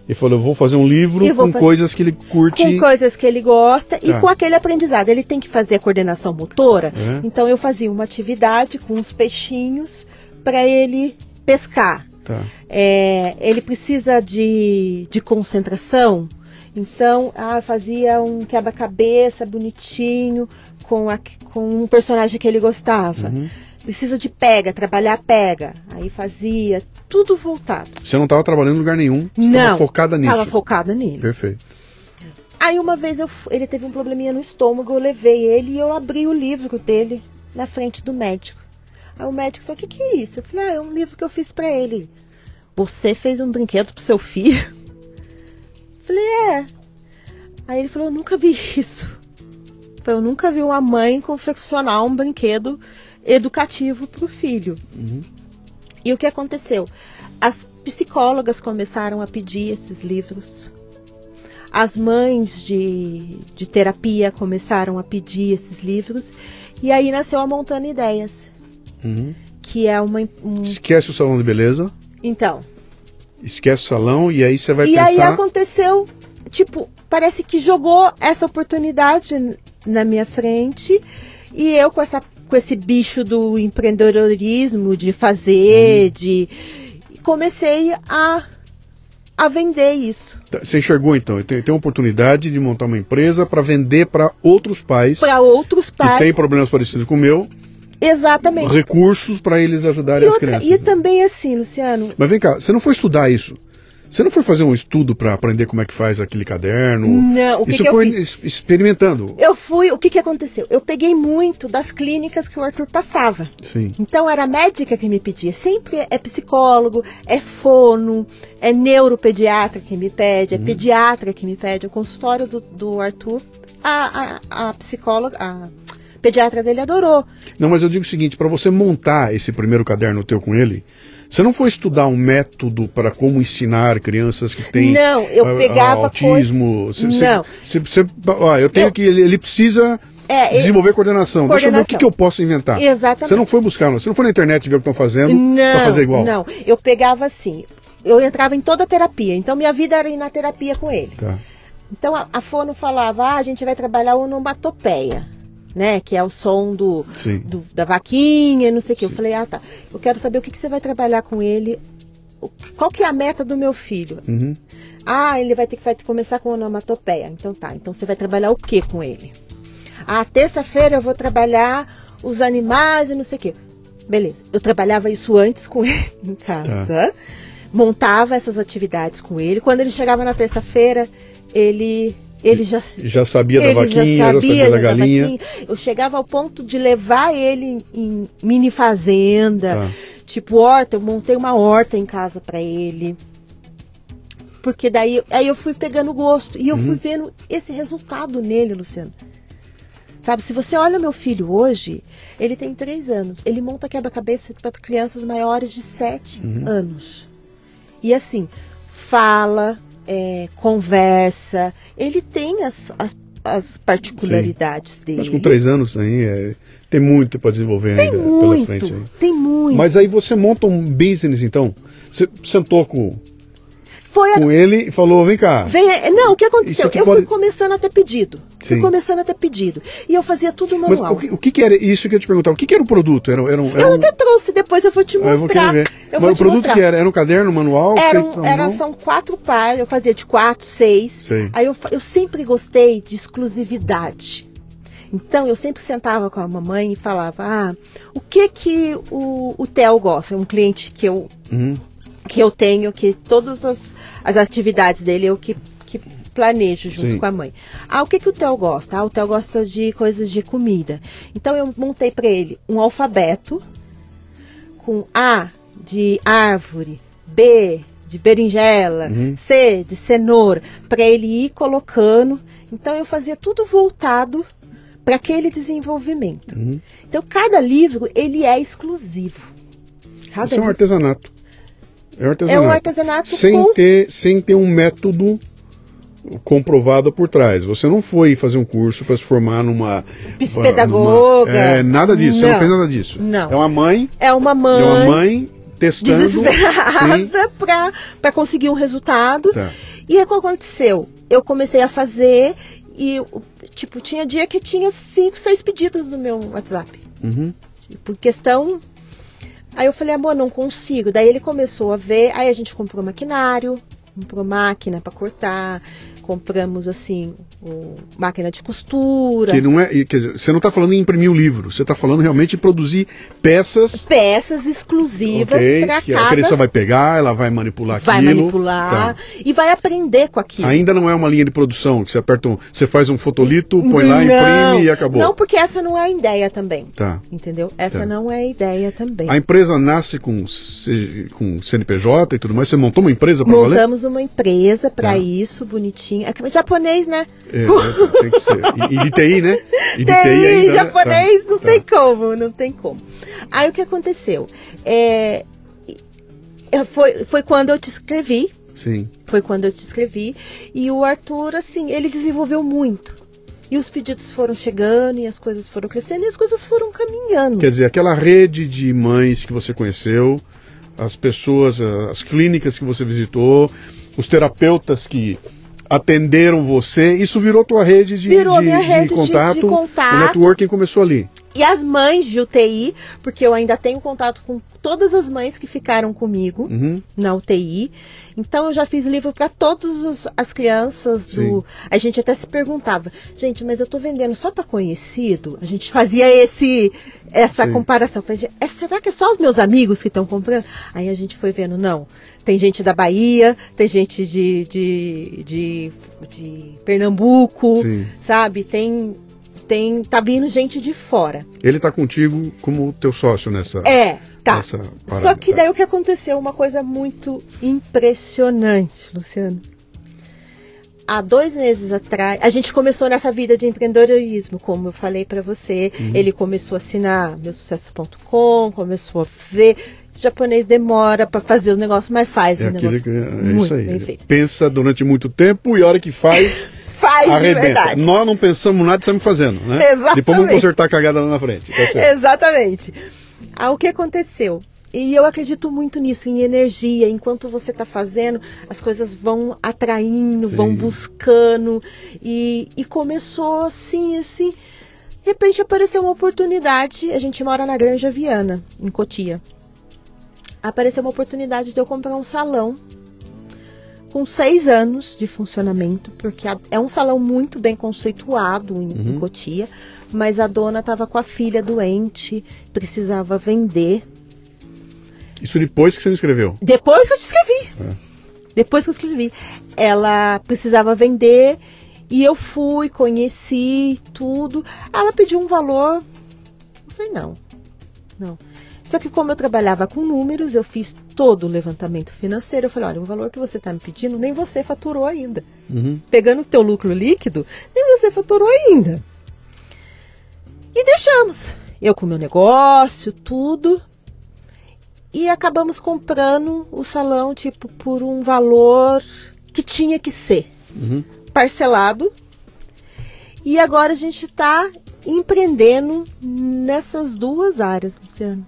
e falou, eu vou fazer um livro com
fazer-
coisas que ele curte.
com coisas que ele gosta e
Tá.
com aquele aprendizado. Ele tem que fazer a coordenação motora,
É.
então eu fazia uma atividade com os peixinhos para ele pescar.
Tá.
É, ele precisa de, de concentração, então ah, fazia um quebra-cabeça bonitinho com, a- com um personagem que ele gostava.
Uhum.
Precisa de pega, trabalhar pega. Aí fazia tudo voltado.
Você não estava trabalhando em lugar nenhum. Você
Não,
estava focada nisso.
Estava focada nele.
Perfeito.
Aí uma vez eu ele teve um probleminha no estômago, eu levei ele e eu abri o livro dele na frente do médico. Aí o médico falou: O que, que é isso? Eu falei: Ah, é um livro que eu fiz pra ele. Você fez um brinquedo pro seu filho? Falei, é. Aí ele falou, eu nunca vi isso. Eu nunca vi uma mãe confeccionar um brinquedo educativo para o filho.
Uhum.
E o que aconteceu? As psicólogas começaram a pedir esses livros. As mães de, de terapia começaram a pedir esses livros. E aí nasceu a Montando Ideias.
Uhum.
Que é uma. Um...
Esquece o salão de beleza.
Então.
Esquece o salão e aí você vai
e
pensar.
E aí aconteceu, tipo, parece que jogou essa oportunidade na minha frente e eu com essa com esse bicho do empreendedorismo, de fazer, uhum. de comecei a a vender isso.
Tá, você enxergou então? Eu tenho, tenho oportunidade de montar uma empresa para vender para outros pais.
Para outros pais.
Que têm problemas parecidos com o meu.
Exatamente.
Recursos para eles ajudarem as crianças.
E também assim, Luciano.
Mas vem cá, você não foi estudar isso? Você não foi fazer um estudo para aprender como é que faz aquele caderno?
Não, o que
Isso
que
foi
experimentando. Eu fui, o que, que aconteceu? Eu peguei muito das clínicas que o Arthur passava.
Sim.
Então era a médica que me pedia. Sempre é psicólogo, é fono, é neuropediatra que me pede, é hum. pediatra que me pede. O consultório do, do Arthur, a, a, a psicóloga, a pediatra dele adorou.
Não, mas eu digo o seguinte, para você montar esse primeiro caderno teu com ele, você não foi estudar um método para como ensinar crianças que têm
não, eu
a,
pegava
autismo?
Cê, não.
Eu tenho eu, que ele, ele precisa é, desenvolver coordenação. coordenação. Deixa eu ver o que, que, eu posso inventar.
Exatamente.
Você não foi buscar, você não foi na internet ver o que estão fazendo para fazer igual.
Não, eu pegava assim. Eu entrava em toda a terapia. Então minha vida era ir na terapia com ele.
Tá.
Então a, a Fono falava, ah, a gente vai trabalhar onomatopeia né? Que é o som do, do da vaquinha, não sei o que. Eu falei, ah, tá. Eu quero saber o que, que você vai trabalhar com ele. Qual que é a meta do meu filho?
Uhum.
Ah, ele vai ter que vai começar com onomatopeia. Então tá. Então você vai trabalhar o que com ele? Ah, terça-feira eu vou trabalhar os animais e não sei o que. Beleza. Eu trabalhava isso antes com ele em casa. Tá. Montava essas atividades com ele. Quando ele chegava na terça-feira, ele ele já,
já sabia da vaquinha, já sabia, já sabia da galinha. Da
eu chegava ao ponto de levar ele em, mini fazenda, tá. tipo horta. Eu montei uma horta em casa para ele. Porque daí aí eu fui pegando gosto e eu uhum. fui vendo esse resultado nele, Luciano. Sabe, se você olha meu filho hoje, ele tem três anos. Ele monta quebra-cabeça para crianças maiores de sete uhum. anos. E assim, fala, é, conversa, ele tem as, as, as particularidades
Sim.
dele.
Mas com três anos aí, é, tem muito para desenvolver
tem
ainda
muito,
pela frente. Aí.
Tem muito.
Mas aí você monta um business então. Você sentou com
foi
a... com ele e falou, vem cá.
Vem, não, o que aconteceu? Eu pode... fui começando a ter pedido. Sim. Fui começando a ter pedido. E eu fazia tudo manual.
Mas o que, o que, que era isso que eu te perguntar? O que, que era o produto? Era, era, um, era
eu até trouxe, depois eu vou te mostrar. Ah, eu vou querer ver. Eu
Mas o produto mostrar. que era? Era um caderno manual?
Era, um, era são quatro páginas, eu fazia de quatro, seis.
Sei.
Aí eu, eu sempre gostei de exclusividade. Então eu sempre sentava com a mamãe e falava: Ah, o que que o, o Theo gosta? É um cliente que eu
uhum
que eu tenho, que todas as, as atividades dele eu que planejo junto Sim. com a mãe. Ah, o que, que o Theo gosta? Ah, o Theo gosta de coisas de comida. Então eu montei para ele um alfabeto com A de árvore, B de berinjela, uhum. C de cenoura, para ele ir colocando. Então eu fazia tudo voltado para aquele desenvolvimento.
Uhum.
Então cada livro ele é exclusivo.
Cada Isso é um artesanato. É um artesanato.
É um artesanato
sem
com...
ter sem ter um método comprovado por trás. Você não foi fazer um curso para se formar numa
psicopedagoga.
É, nada disso. Não. Você não fez nada disso.
Não.
É uma mãe.
É uma mãe.
É uma mãe testando.
Desesperada para conseguir um resultado.
Tá.
E o que aconteceu? Eu comecei a fazer e, tipo, tinha dia que tinha cinco, seis pedidos no meu WhatsApp.
Uhum.
Por questão Aí eu falei, amor, não consigo. Daí ele começou a ver, aí a gente comprou maquinário, comprou máquina para cortar, compramos assim o, máquina de costura.
Que não é, quer dizer, você não está falando em imprimir um livro, você está falando realmente de produzir peças.
Peças exclusivas
okay,
para
cada. A criança vai pegar, ela vai manipular
vai
aquilo.
Vai manipular tá. e vai aprender com aquilo.
Ainda não é uma linha de produção que você aperta, um, você faz um fotolito, põe lá,
não,
imprime e acabou.
Não, porque essa não é a ideia também.
Tá.
Entendeu? Essa tá. não é a ideia também.
A empresa nasce com, com CNPJ e tudo mais. Você montou uma empresa para valer?
Montamos uma empresa para tá. isso, É japonês, né?
É, é, tem que ser. E, e, de TI, né?
E de TI, TI ainda, japonês né? não tá. tem como, não tem como. Aí o que aconteceu? É, foi, foi quando eu te escrevi.
Sim.
Foi quando eu te escrevi. E o Arthur, assim, ele desenvolveu muito. E os pedidos foram chegando e as coisas foram crescendo e as coisas foram caminhando.
Quer dizer, aquela rede de mães que você conheceu, as pessoas, as clínicas que você visitou, os terapeutas que atenderam você, isso virou tua rede de,
virou
de,
minha rede de,
contato,
de, de contato.
O networking começou ali.
E as mães de UTI, porque eu ainda tenho contato com todas as mães que ficaram comigo
uhum.
na UTI. Então eu já fiz livro para todas as crianças do. A gente até se perguntava, gente, mas eu estou vendendo só para conhecido? A gente fazia esse essa Sim. comparação. Falei, é, será que é só os meus amigos que estão comprando? Aí a gente foi vendo, não. Tem gente da Bahia, tem gente de, de, de, de Pernambuco,
Sim.
sabe? Tem tem tá vindo gente de fora.
Ele tá contigo como teu sócio nessa.
É, tá.
Nessa parada,
Só que
tá.
daí o que aconteceu uma coisa muito impressionante, Luciano. Há dois meses atrás, a gente começou nessa vida de empreendedorismo, como eu falei para você.
Uhum.
Ele começou a assinar meusucesso.com, começou a ver. O japonês demora para fazer o negócio, mas faz
é
o negócio.
Que, é
muito
isso aí. Pensa durante muito tempo e a hora que faz.
faz
arrebenta.
de verdade.
Nós não pensamos nada, estamos fazendo, né?
Exatamente.
Depois vamos consertar a cagada lá na frente. Tá
Exatamente. Ah, o que aconteceu? E eu acredito muito nisso, em energia. Enquanto você está fazendo, as coisas vão atraindo,
Sim.
vão buscando. E, e começou assim, assim. De repente apareceu uma oportunidade. A gente mora na Granja Viana, em Cotia. Apareceu uma oportunidade de eu comprar um salão com seis anos de funcionamento, porque é um salão muito bem conceituado em,
uhum.
em Cotia, mas a dona estava com a filha doente, precisava vender.
Isso depois que você me escreveu?
Depois que eu te escrevi.
É.
Depois que eu escrevi. Ela precisava vender e eu fui, conheci tudo. Ela pediu um valor. Eu falei, não. Não. Só que como eu trabalhava com números, eu fiz todo o levantamento financeiro. Eu falei, olha, o valor que você está me pedindo, nem você faturou ainda.
Uhum.
Pegando o teu lucro líquido, nem você faturou ainda. E deixamos. Eu com o meu negócio, tudo. E acabamos comprando o salão, tipo, por um valor que tinha que ser.
Uhum.
Parcelado. E agora a gente está empreendendo nessas duas áreas, Luciano.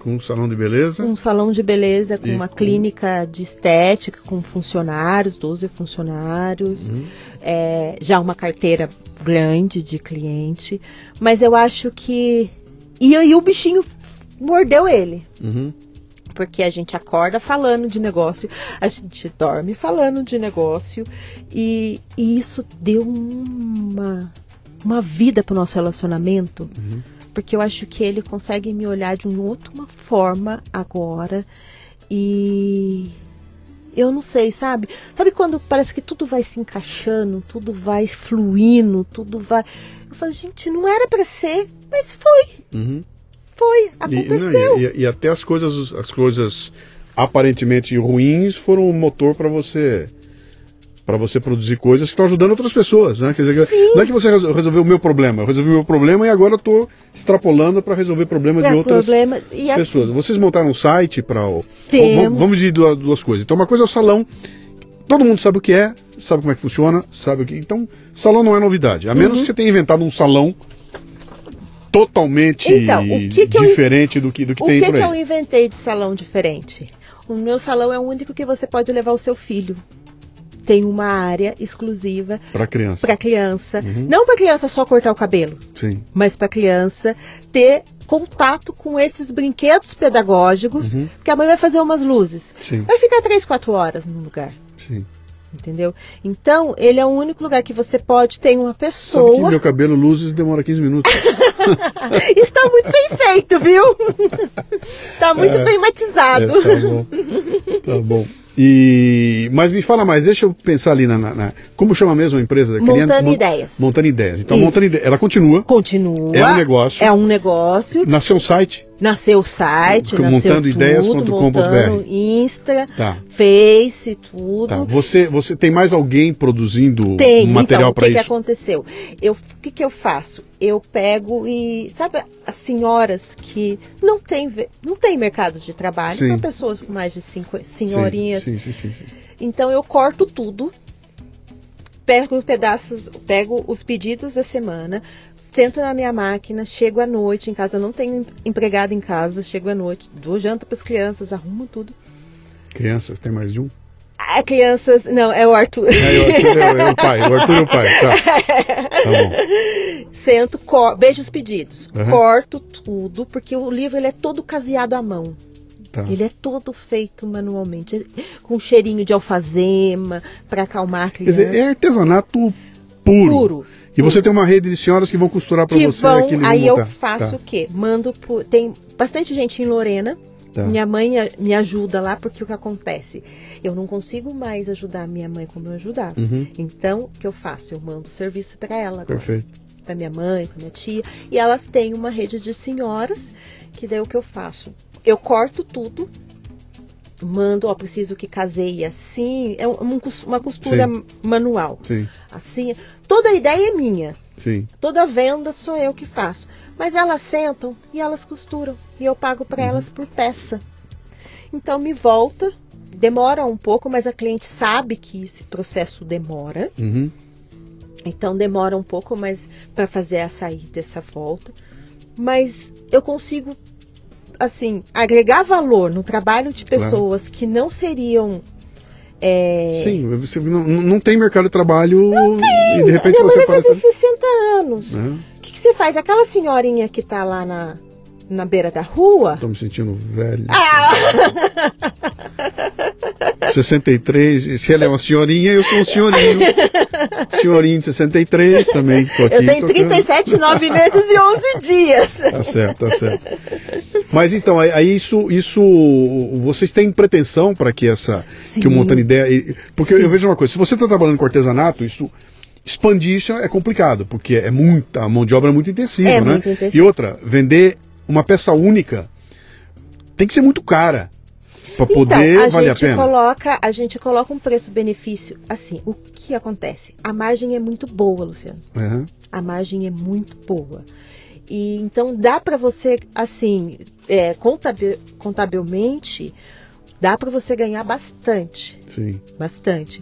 Com um salão de beleza?
Um salão de beleza, com
E
uma
com-
clínica de estética, com funcionários, 12 funcionários,
Uhum.
é, já uma carteira grande de cliente. Mas eu acho que. E aí o bichinho mordeu ele.
Uhum.
Porque a gente acorda falando de negócio, a gente dorme falando de negócio, e, e isso deu uma, uma vida pro nosso relacionamento
Uhum.
Porque eu acho que ele consegue me olhar de uma outra forma agora e eu não sei, sabe? Sabe quando parece que tudo vai se encaixando, tudo vai fluindo, tudo vai. Eu falo, gente, não era para ser, mas foi,
Uhum.
foi,
E-
aconteceu.
não, E, e- e até as coisas, as coisas aparentemente ruins foram um motor para você para você produzir coisas que estão ajudando outras pessoas, né? Quer dizer,
Sim.
não é que você resol- resolveu o meu problema, eu resolvi o meu problema e agora estou extrapolando para resolver problemas de outras
problema, assim,
pessoas. Vocês montaram um site para o.
Temos.
Vamos, dividir duas, duas coisas. Então, uma coisa é o salão. Todo mundo sabe o que é, sabe como é que funciona, sabe o que. Então, salão não é novidade. A menos
Uhum.
que você tenha inventado um salão totalmente
Então, o que que eu-
diferente do que, do que
o
tem
que,
por
que
aí.
eu inventei de salão diferente? O meu salão é o único que você pode levar o seu filho. Tem uma área exclusiva
Para criança.
para criança,
Uhum.
não para criança só cortar o cabelo,
Sim.
mas para criança ter contato com esses brinquedos pedagógicos,
Uhum.
porque a mãe vai fazer umas luzes.
Sim.
Vai ficar três, quatro horas no lugar.
Sim.
Entendeu? Então, ele é o único lugar que você pode ter uma
Sabe que
pessoa.
meu cabelo luzes demora 15 minutos.
Está muito bem feito, viu? Está muito
É.
bem matizado.
É, tá bom. Tá bom. E, mas me fala mais, deixa eu pensar ali na. na- na- como chama mesmo a empresa?
Montando
Mon-
Ideias.
Montando ideias. Então,
Isso.
montando ideias. Ela continua.
Continua.
É um negócio.
É um negócio.
Nasceu um site.
Nasceu o site,
Com-
nasceu
montandoideias.com.br.
tudo, montando Insta,
Tá.
Face, tudo.
Tá. Você, você tem mais alguém produzindo
Tem,
material
então, o
para
que, que
isso?
aconteceu? Eu, o que, que eu faço? Eu pego e. Sabe as senhoras que não tem, não tem mercado de trabalho? São pessoas com mais de cinco senhorinhas.
Sim, sim, sim, sim.
Então eu corto tudo, pego os pedaços, pego os pedidos da semana, sento na minha máquina, chego à noite em casa, eu não tenho empregado em casa, chego à noite, dou janta para as crianças, arrumo tudo.
Crianças, tem mais de um?
Ah, crianças, não, é o Arthur.
É, o Arthur é, é o pai. O Arthur é o pai. Tá. Tá bom.
Sento, cor... vejo os pedidos,
Aham.
corto tudo, porque o livro ele é todo caseado à mão.
Tá.
Ele é todo feito manualmente, com cheirinho de alfazema, para acalmar a
Quer
criança.
dizer, é artesanato puro.
puro.
E você tem uma rede de senhoras que vão costurar para você
vão,
aquilo e
aí eu
montar.
faço
Tá,
o quê? Mando por, tem bastante gente em Lorena.
tá.
Minha mãe me ajuda lá porque o que acontece? Eu não consigo mais ajudar minha mãe como eu ajudava.
Uhum,
Então, o que eu faço? Eu mando serviço para ela, agora,
perfeito.
para minha mãe, para minha tia, e elas têm uma rede de senhoras que daí o que eu faço? Eu corto tudo, mando, ó, preciso que caseie assim, é cos- uma costura
Sim.
manual,
Sim,
assim. Toda a ideia é minha.
sim.
Toda venda sou eu que faço. Mas elas sentam e elas costuram. E eu pago para elas por peça. Então me volta, demora um pouco, mas a cliente sabe que esse processo demora.
Uhum.
Então demora um pouco mais para fazer a sair dessa volta. Mas eu consigo, assim, agregar valor no trabalho de
Claro.
pessoas que não seriam. é,
Sim, você não, não tem mercado de trabalho e de repente
minha
você
mãe vai
aparece.
fazer 60 anos.
Né?
O que, que você faz? Aquela senhorinha que tá lá na, na beira da rua.
Tô me sentindo velho.
Ah!
63, e se ela é uma senhorinha, eu sou um senhorinho. Senhorinho de 63 também. Tô aqui
Eu tenho
tocando.
37, 9 meses e 11 dias.
Tá certo, tá certo. Mas então, aí, isso, isso. Vocês têm pretensão para que essa. Que o
Sim.
Montando Ideia. Porque
Sim.
eu vejo uma coisa, se você está trabalhando com artesanato, isso. Expandir isso é complicado, porque é muita, a mão de obra é muito intensiva,
É
né?
muito intensiva.
E outra, vender uma peça única tem que ser muito cara para poder
então, a
valer a
gente
pena.
coloca, a gente coloca um preço-benefício. Assim, o que acontece? A margem é muito boa, Luciano.
Aham,
A margem é muito boa. E então dá para você, assim, é, contabil- contabilmente, dá para você ganhar bastante,
sim,
bastante.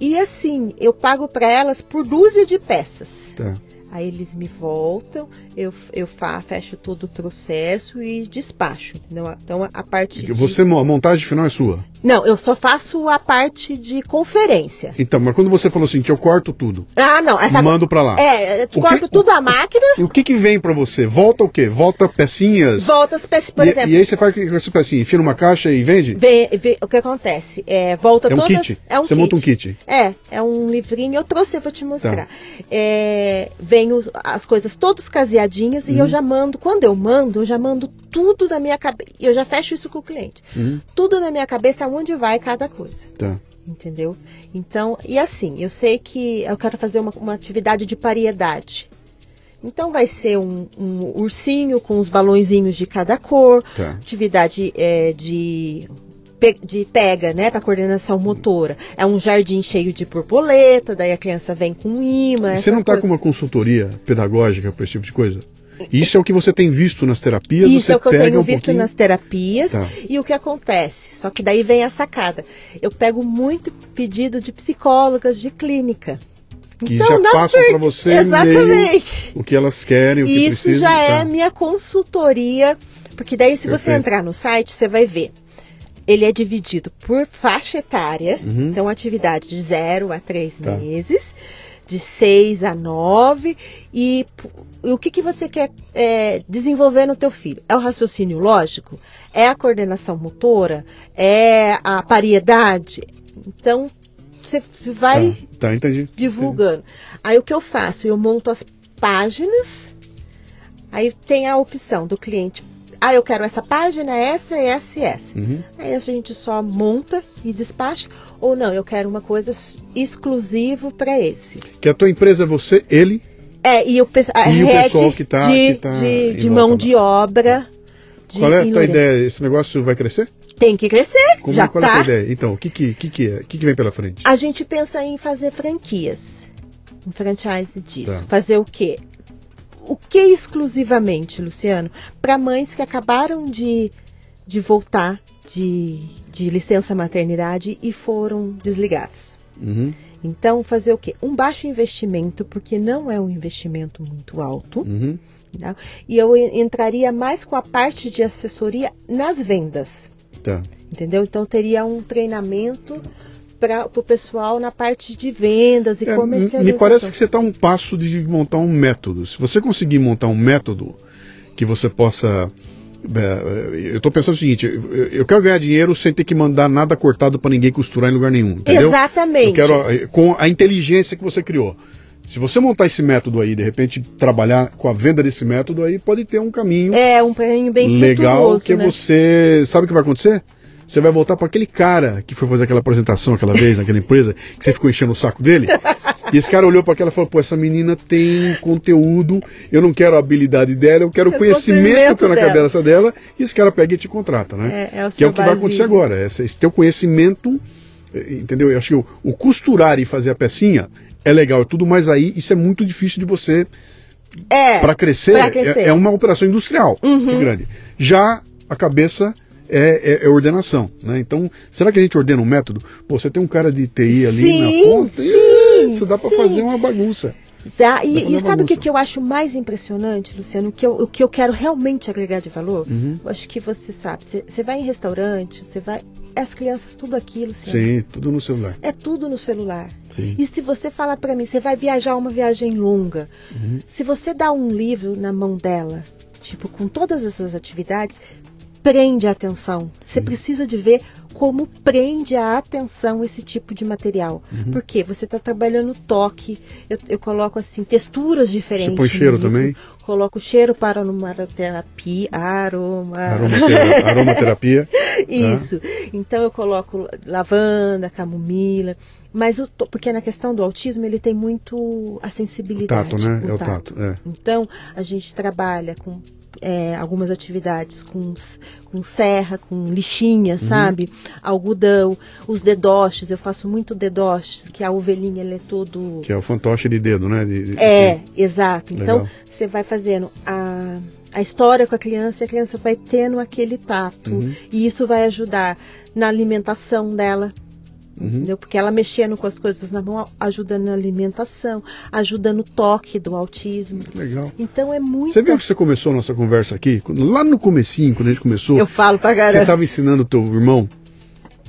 E assim, eu pago para elas por dúzia de peças.
tá.
Aí eles me voltam, eu, eu fa, fecho todo o processo e despacho. Entendeu? Então a parte. de-
Você, a montagem final é sua.
Não, eu só faço a parte de conferência.
Então, mas quando você falou assim, eu corto tudo,
Ah, não. Essa...
mando para lá.
É, eu
O que-
corto tudo a máquina,
E o que que vem para você? Volta o quê? Volta pecinhas?
volta as peças, por
e,
exemplo.
e aí você faz o que com essa pecinha? Enfia numa caixa e vende?
Vê, vê, o que acontece? É, volta
É um
todas-
kit?
É um
você
kit.
monta um kit.
É, é um livrinho. Eu trouxe, eu vou te mostrar.
Tá.
É, vem os- as coisas todas caseadinhas e
Uhum.
eu já mando. Quando eu mando, eu já mando tudo da minha cabeça. Eu já fecho isso com o cliente.
Uhum,
Tudo na minha cabeça aonde vai cada coisa.
tá.
Entendeu? Então, e assim, eu sei que eu quero fazer uma, uma atividade de pariedade. Então vai ser um, um ursinho com os balõezinhos de cada cor,
Tá.
atividade é, de, de pega, né, para coordenação motora. É um jardim cheio de borboleta, daí a criança vem com imã.
Você não está
coisas.
com uma consultoria pedagógica para esse tipo de coisa? Isso é o que você tem visto nas terapias?
Isso
você
é o que eu tenho
um
visto
pouquinho...
nas terapias.
Tá.
E o que acontece? Só que daí vem a sacada. Eu pego muito pedido de psicólogas de clínica.
Que
Então,
já
não
passam
per-
para você
Exatamente.
o que elas querem, o que
Isso
precisam.
já
tá.
é minha consultoria, porque daí se você
Perfeito.
entrar no site, você vai ver. Ele é dividido por faixa etária,
Uhum.
então atividade de 0 a 3
Tá.
meses, de 6 a 9, e, e o que, que você quer é, desenvolver no teu filho? É o raciocínio lógico? É a coordenação motora? É a pariedade? Então, você, vai
Tá, tá, entendi.
divulgando. Aí o que eu faço? Eu monto as páginas, aí tem a opção do cliente. Ah, eu quero essa página, essa, essa e essa.
Uhum.
Aí a gente só monta e despacha. Ou não, eu quero uma coisa exclusivo para esse.
Que a tua empresa é você, ele.
É, e o, a
E o pessoal que tá-
de,
que tá
de, de mão de obra. De,
Qual é a tua
Lorena.
ideia? Esse negócio vai crescer?
Tem que crescer.
Como,
já
qual é a
tá.
tua ideia? Então, o que que, que, que é? O que, que vem pela frente?
A gente pensa em fazer franquias. Um franchise disso.
Tá.
Fazer o quê? O que exclusivamente, Luciano? Para mães que acabaram de, de voltar de, de licença maternidade e foram desligadas.
Uhum,
Então, fazer o quê? Um baixo investimento, porque não é um investimento muito alto.
uhum.
tá? E eu en- entraria mais com a parte de assessoria nas vendas.
Tá.
Entendeu? Então teria um treinamento para o pessoal na parte de vendas e
É,
comercialização.
me parece que você está um passo de montar um método. Se você conseguir montar um método que você possa. é, eu estou pensando o seguinte: eu, quero ganhar dinheiro sem ter que mandar nada cortado para ninguém costurar em lugar nenhum. Entendeu?
Exatamente.
Eu quero, eh, com a inteligência que você criou. Se você montar esse método aí, de repente trabalhar com a venda desse método aí, pode ter um caminho
É um prêmio bem
legal que
né?
você. Sabe o que vai acontecer? Você vai voltar para aquele cara que foi fazer aquela apresentação aquela vez naquela empresa, que você ficou enchendo o saco dele. E esse cara olhou para aquela e falou: pô, essa menina tem conteúdo, eu não quero a habilidade dela, eu quero o
É
conhecimento que tá na
dela.
cabeça dela. E esse cara pega e te contrata, né?
É, é o
que é o que vai acontecer agora. Esse, esse teu conhecimento, entendeu? Eu acho que o, o costurar e fazer a pecinha é legal, é tudo, mas aí isso é muito difícil de você
É.
para crescer,
crescer.
É, é uma operação industrial
Uhum.
muito grande. Já a cabeça é, é- é ordenação, né? Então, será que a gente ordena um método? Pô, você tem um cara de TI ali
Sim,
na ponta,
sim,
isso dá para fazer uma bagunça. Dá
e, e sabe o que, que eu acho mais impressionante, Luciano? O que eu, o que eu quero realmente agregar de valor?
Uhum.
Eu acho que você sabe. Você vai em restaurante, você vai. As crianças, tudo aqui, Luciano.
Sim, tudo no celular.
É tudo no celular.
Sim.
E se você falar para mim, você vai viajar uma viagem longa,
Uhum.
se você dá um livro na mão dela, tipo, com todas essas atividades, prende a atenção. Você precisa de ver como prende a atenção esse tipo de material.
Uhum.
Porque você está trabalhando toque, eu, eu coloco assim, texturas diferentes.
Você põe cheiro
livro.
também?
Coloco cheiro para aromaterapia, aroma.
Aromatera- aromaterapia.
Isso. Então eu coloco lavanda, camomila. Mas o porque na questão do autismo ele tem muito a
O
sensibilidade.
tato, né?
o
É o tato. É.
Então a gente trabalha com é, algumas atividades com, com serra, com lixinha,
Uhum.
sabe? Algodão, os dedoches, eu faço muito dedoches, que a ovelhinha é todo
Que é o fantoche de dedo, né? De- de-
é, exato. Então,
Legal.
você vai fazendo a, a história com a criança e a criança vai tendo aquele tato.
Uhum.
E isso vai ajudar na alimentação dela.
Uhum.
Entendeu? Porque ela mexendo com as coisas na mão ajuda na alimentação, ajuda no toque do autismo.
Legal.
Então é muito.
Você viu que você começou a nossa conversa aqui? Lá no comecinho, quando a gente começou,
Eu falo pra
você
caramba.
estava ensinando o teu irmão,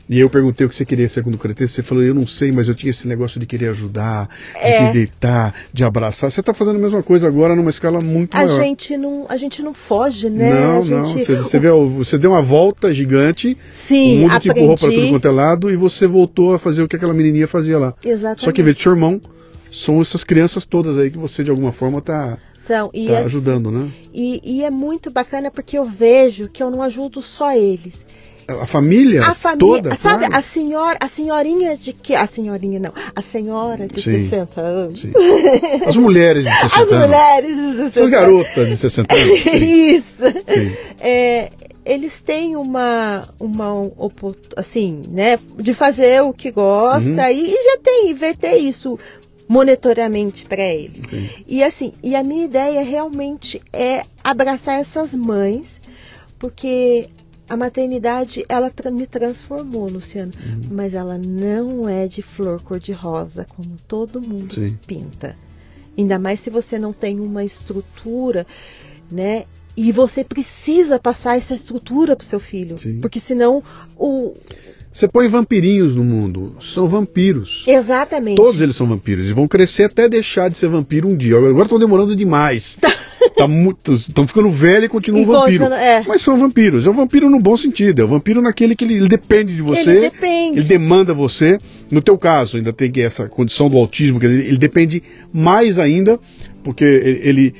e eu perguntei o que você queria ser quando crescesse, você falou, eu não sei, mas eu tinha esse negócio de querer ajudar, de
É.
querer deitar, de abraçar. Você está fazendo a mesma coisa agora numa escala muito
A
maior.
gente não, a gente não foge, né?
Não,
a
não.
gente,
Você, você, vê, o- você deu uma volta gigante,
Sim,
o mundo te empurrou para
aprendi.
tudo quanto é lado, e você voltou a fazer o que aquela menininha fazia lá.
Exatamente.
Só que, de seu irmão, são essas crianças todas aí que você, de alguma forma, está
São, e
tá
assim,
ajudando, né?
E, e é muito bacana porque eu vejo que eu não ajudo só eles.
A família
A família,
toda,
sabe,
claro.
a senhora, a senhorinha de que, a senhorinha não, a senhora de
Sim.
60 anos.
Sim. As mulheres de 60
As
anos.
mulheres de 60
Essas garotas de 60 anos. Sim.
Isso.
Sim.
É, eles têm uma, uma assim, né, de fazer o que gosta
Uhum.
e, e já tem, inverter isso monitoramamente para eles.
Sim.
E assim, e a minha ideia realmente é abraçar essas mães, porque a maternidade ela me transformou, Luciano,
Uhum.
mas ela não é de flor cor-de-rosa como todo mundo
Sim.
pinta. Ainda mais se você não tem uma estrutura, né? E você precisa passar essa estrutura para o seu filho,
Sim.
porque senão o
Você põe vampirinhos no mundo. São vampiros.
exatamente
Todos eles são vampiros. E vão crescer até deixar de ser vampiro um dia. Agora estão demorando demais. tá estão ficando velho e continuam
E
vampiro.
continua- é.
Mas são vampiros. É um vampiro no bom sentido. É um vampiro naquele que ele, ele depende de você.
Ele depende.
ele demanda você. No teu caso, ainda tem essa condição do autismo, que ele, ele depende mais ainda, porque ele. ele-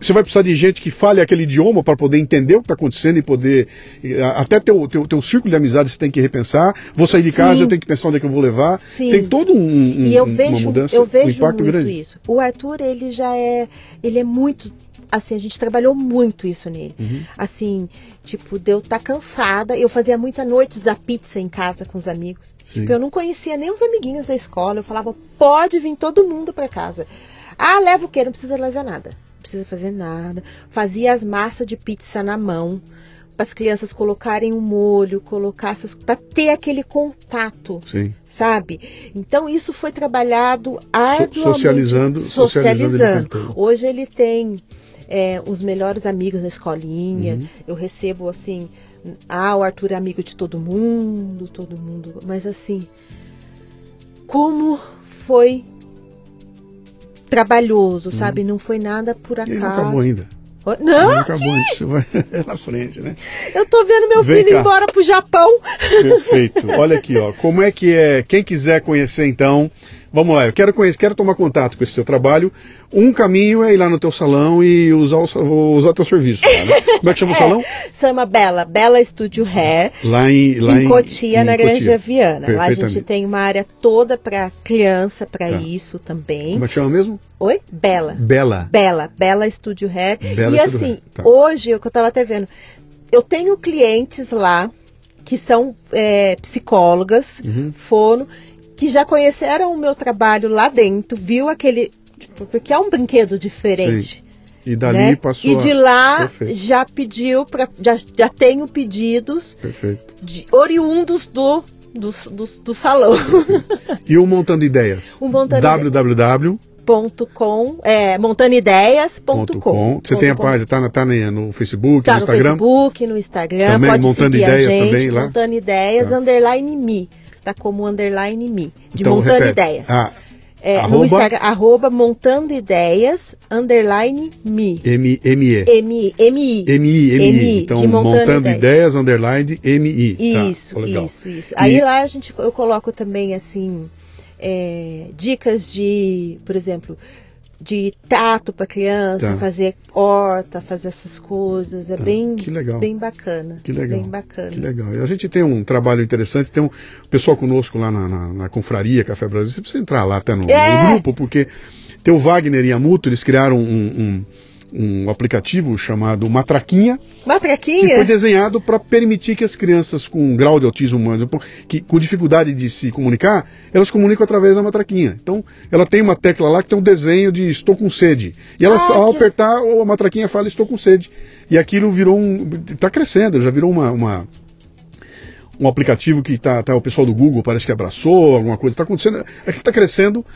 você vai precisar de gente que fale aquele idioma para poder entender o que está acontecendo e poder. eh, Até teu, teu, teu círculo de amizade você tem que repensar. Vou sair de casa,
Sim.
eu tenho que pensar onde é que eu vou levar.
Sim.
Tem todo um, um-
E eu
uma
vejo,
mudança,
eu
um
vejo
impacto
muito
grande.
isso. O Arthur, ele já é, ele é muito, assim, a gente trabalhou muito isso nele.
Uhum.
Assim, tipo, de eu estar cansada, eu fazia muitas noites da pizza em casa com os amigos.
Sim.
Tipo, eu não conhecia nem os amiguinhos da escola, eu falava, pode vir todo mundo para casa. Ah, leva o quê? Não precisa levar nada. Precisa fazer nada. Fazia as massas de pizza na mão. Para as crianças colocarem o molho, colocar essas. para ter aquele contato
Sim.
sabe? Então isso foi trabalhado arduamente.
socializando- socializando
socializando. Hoje ele tem é, os melhores amigos na escolinha.
Uhum.
Eu recebo assim, ah, o Arthur é amigo de todo mundo, todo mundo. Mas assim, como foi trabalhoso, sabe? Não foi nada por
E
acaso.
não acabou ainda. Não
Não,
acabou. Você vai na frente, né?
eu tô vendo meu
Vem
filho
cá.
embora pro Japão.
Perfeito. Olha aqui, ó. Como é que é? Quem quiser conhecer, então, vamos lá. Eu quero conhecer, quero tomar contato com esse seu trabalho. Um caminho é ir lá no teu salão e usar o, usar teu serviço. Né? Como é que chama o salão?
Chama Bela, Bela Studio Hair.
Lá em, lá
em Cotia, na Granja
Cotia.
Viana. Lá a gente tem uma área toda para criança, para
Tá.
isso também.
Como é que chama mesmo?
Oi? Bela.
Bela.
Bela, Bela Studio Hair.
Bela
e
Studio
assim,
tá.
hoje, o que eu estava até vendo, eu tenho clientes lá que são é, psicólogas,
Uhum.
fono, que já conheceram o meu trabalho lá dentro, viu aquele. tipo, Porque é um brinquedo diferente.
E dali
né?
passou.
E de lá
Perfeito.
já pediu para já, já tenho pedidos
Perfeito.
de, oriundos do, do, do, do salão.
E o Montando Ideias?
O Montando
www.com.
ponto com, é, montanideias.com.
Você tem a página, tá, na, tá no Facebook,
Tá
no
no
Instagram?
Facebook, no Instagram,
Também,
pode
Montando Ideias
gente,
também lá?
Montando Ideias,
Tá.
underline me. Tá como underline me, de
Então,
Montando
repete.
Ideias.
Ah,
É,
arroba-
No Instagram, arroba Montando Ideias, underline me.
M, M-E.
M, M, I.
MI, MI.
MI,
Então,
de Montando
montando
Ideias.
ideias, underline, MI. Tá,
Isso,
legal.
isso, isso.
E-
Aí lá a gente, eu coloco também assim é, dicas de, por exemplo, de tato para criança,
Tá.
fazer horta, fazer essas coisas. É
Tá,
bem,
que legal.
bem bacana.
Que legal.
Bem bacana.
Que legal. E a gente tem um trabalho interessante, tem um pessoal conosco lá na, na, na Confraria Café Brasil. Você precisa entrar lá até no,
É.
no grupo, porque tem o Wagner e a Muto, eles criaram um, um, um aplicativo chamado Matraquinha, que
Matraquinha?
foi desenhado para permitir que as crianças com um grau de autismo humano, que, com dificuldade de se comunicar, elas comunicam através da matraquinha. Então, ela tem uma tecla lá que tem um desenho de estou com sede. E ela,
Ah,
ao
que-
apertar, a matraquinha fala estou com sede. E aquilo virou um. Está crescendo, já virou uma. uma- um aplicativo que tá, tá o pessoal do Google parece que abraçou, alguma coisa está acontecendo, aquilo está crescendo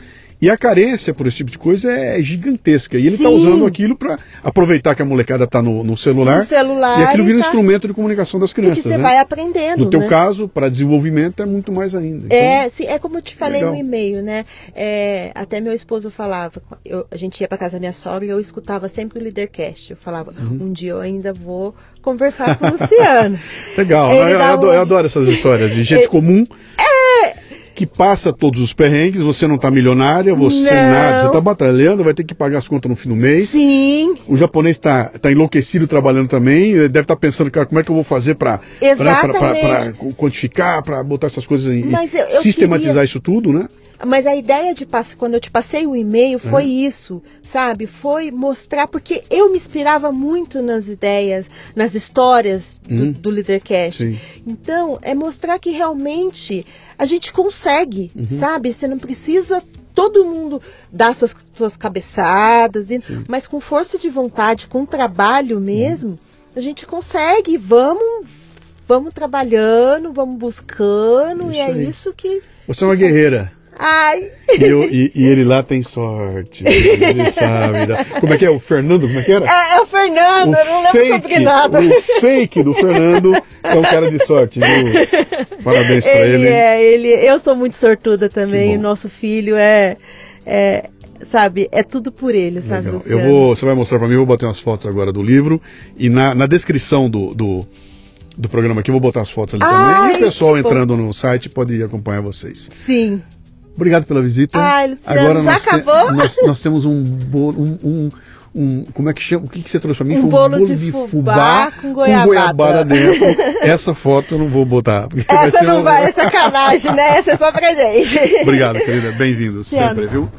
e a carência por esse tipo de coisa é gigantesca. E ele está usando aquilo para aproveitar que a molecada está no, no celular
No celular
e aquilo vira um
tá-
instrumento de comunicação das crianças.
você
né?
vai aprendendo,
No teu
né?
caso, para desenvolvimento, é muito mais ainda. Então,
É, sim, é como eu te falei
Legal.
no e-mail, né? É, até meu esposo falava, eu- a gente ia para casa da minha sogra e eu escutava sempre o Leadercast. Eu falava,
Uhum.
um dia eu ainda vou conversar com o Luciano.
Legal, eu, eu adoro,
um-
eu adoro essas histórias de gente comum que passa todos os perrengues, você não está milionária, você
Não.
nada, você está batalhando, vai ter que pagar as contas no fim do mês.
Sim,
O japonês está tá enlouquecido trabalhando também, deve estar pensando, cara, como é que eu vou fazer para quantificar, para botar essas coisas em
Mas eu- eu
sistematizar
queria-
isso tudo, né?
Mas a ideia de quando eu te passei o e-mail foi
Uhum.
isso, sabe? Foi mostrar, porque eu me inspirava muito nas ideias, nas histórias do,
Uhum.
do Leadercast. Então, é mostrar que realmente a gente consegue,
Uhum.
sabe? Você não precisa todo mundo dar suas, suas cabeçadas,
Sim.
mas com força de vontade, com trabalho mesmo, a gente consegue. Vamos, vamos trabalhando, vamos buscando,
Isso
e é
aí.
isso que.
Você é uma guerreira.
Ai,
E, eu- e- e ele lá tem sorte. Ele sabe. Como é que é? O Fernando, como é que era?
é, é o Fernando, eu não lembro sobre nada.
o fake do Fernando é um cara de sorte, viu? Parabéns pra
Ele
ele.
é, ele. Eu sou muito sortuda também. O nosso filho é, é, sabe? É tudo por ele, sabe?
Legal.
Luciano?
Eu vou, você vai mostrar para mim, eu vou bater umas fotos agora do livro e na, na descrição do, do, do programa aqui eu vou botar as fotos ali também. E o pessoal entrando no site pode acompanhar vocês.
Sim.
Obrigado pela visita.
Ai, Luciano,
agora
já
nós, te-
acabou?
nós, nós temos um bolo, um, um, um- como é que chama? O que, que você trouxe para mim?
Um
Foi
bolo de fubá com goiabada.
dentro. Essa foto eu não vou botar.
Essa não
um-
vai, é sacanagem, né? Essa é só pra gente.
Obrigado, querida. Bem-vindo sempre, viu?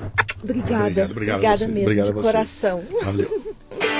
Obrigada.
Obrigado, obrigado
Obrigada
vocês.
mesmo,
Obrigado
de coração.
Valeu.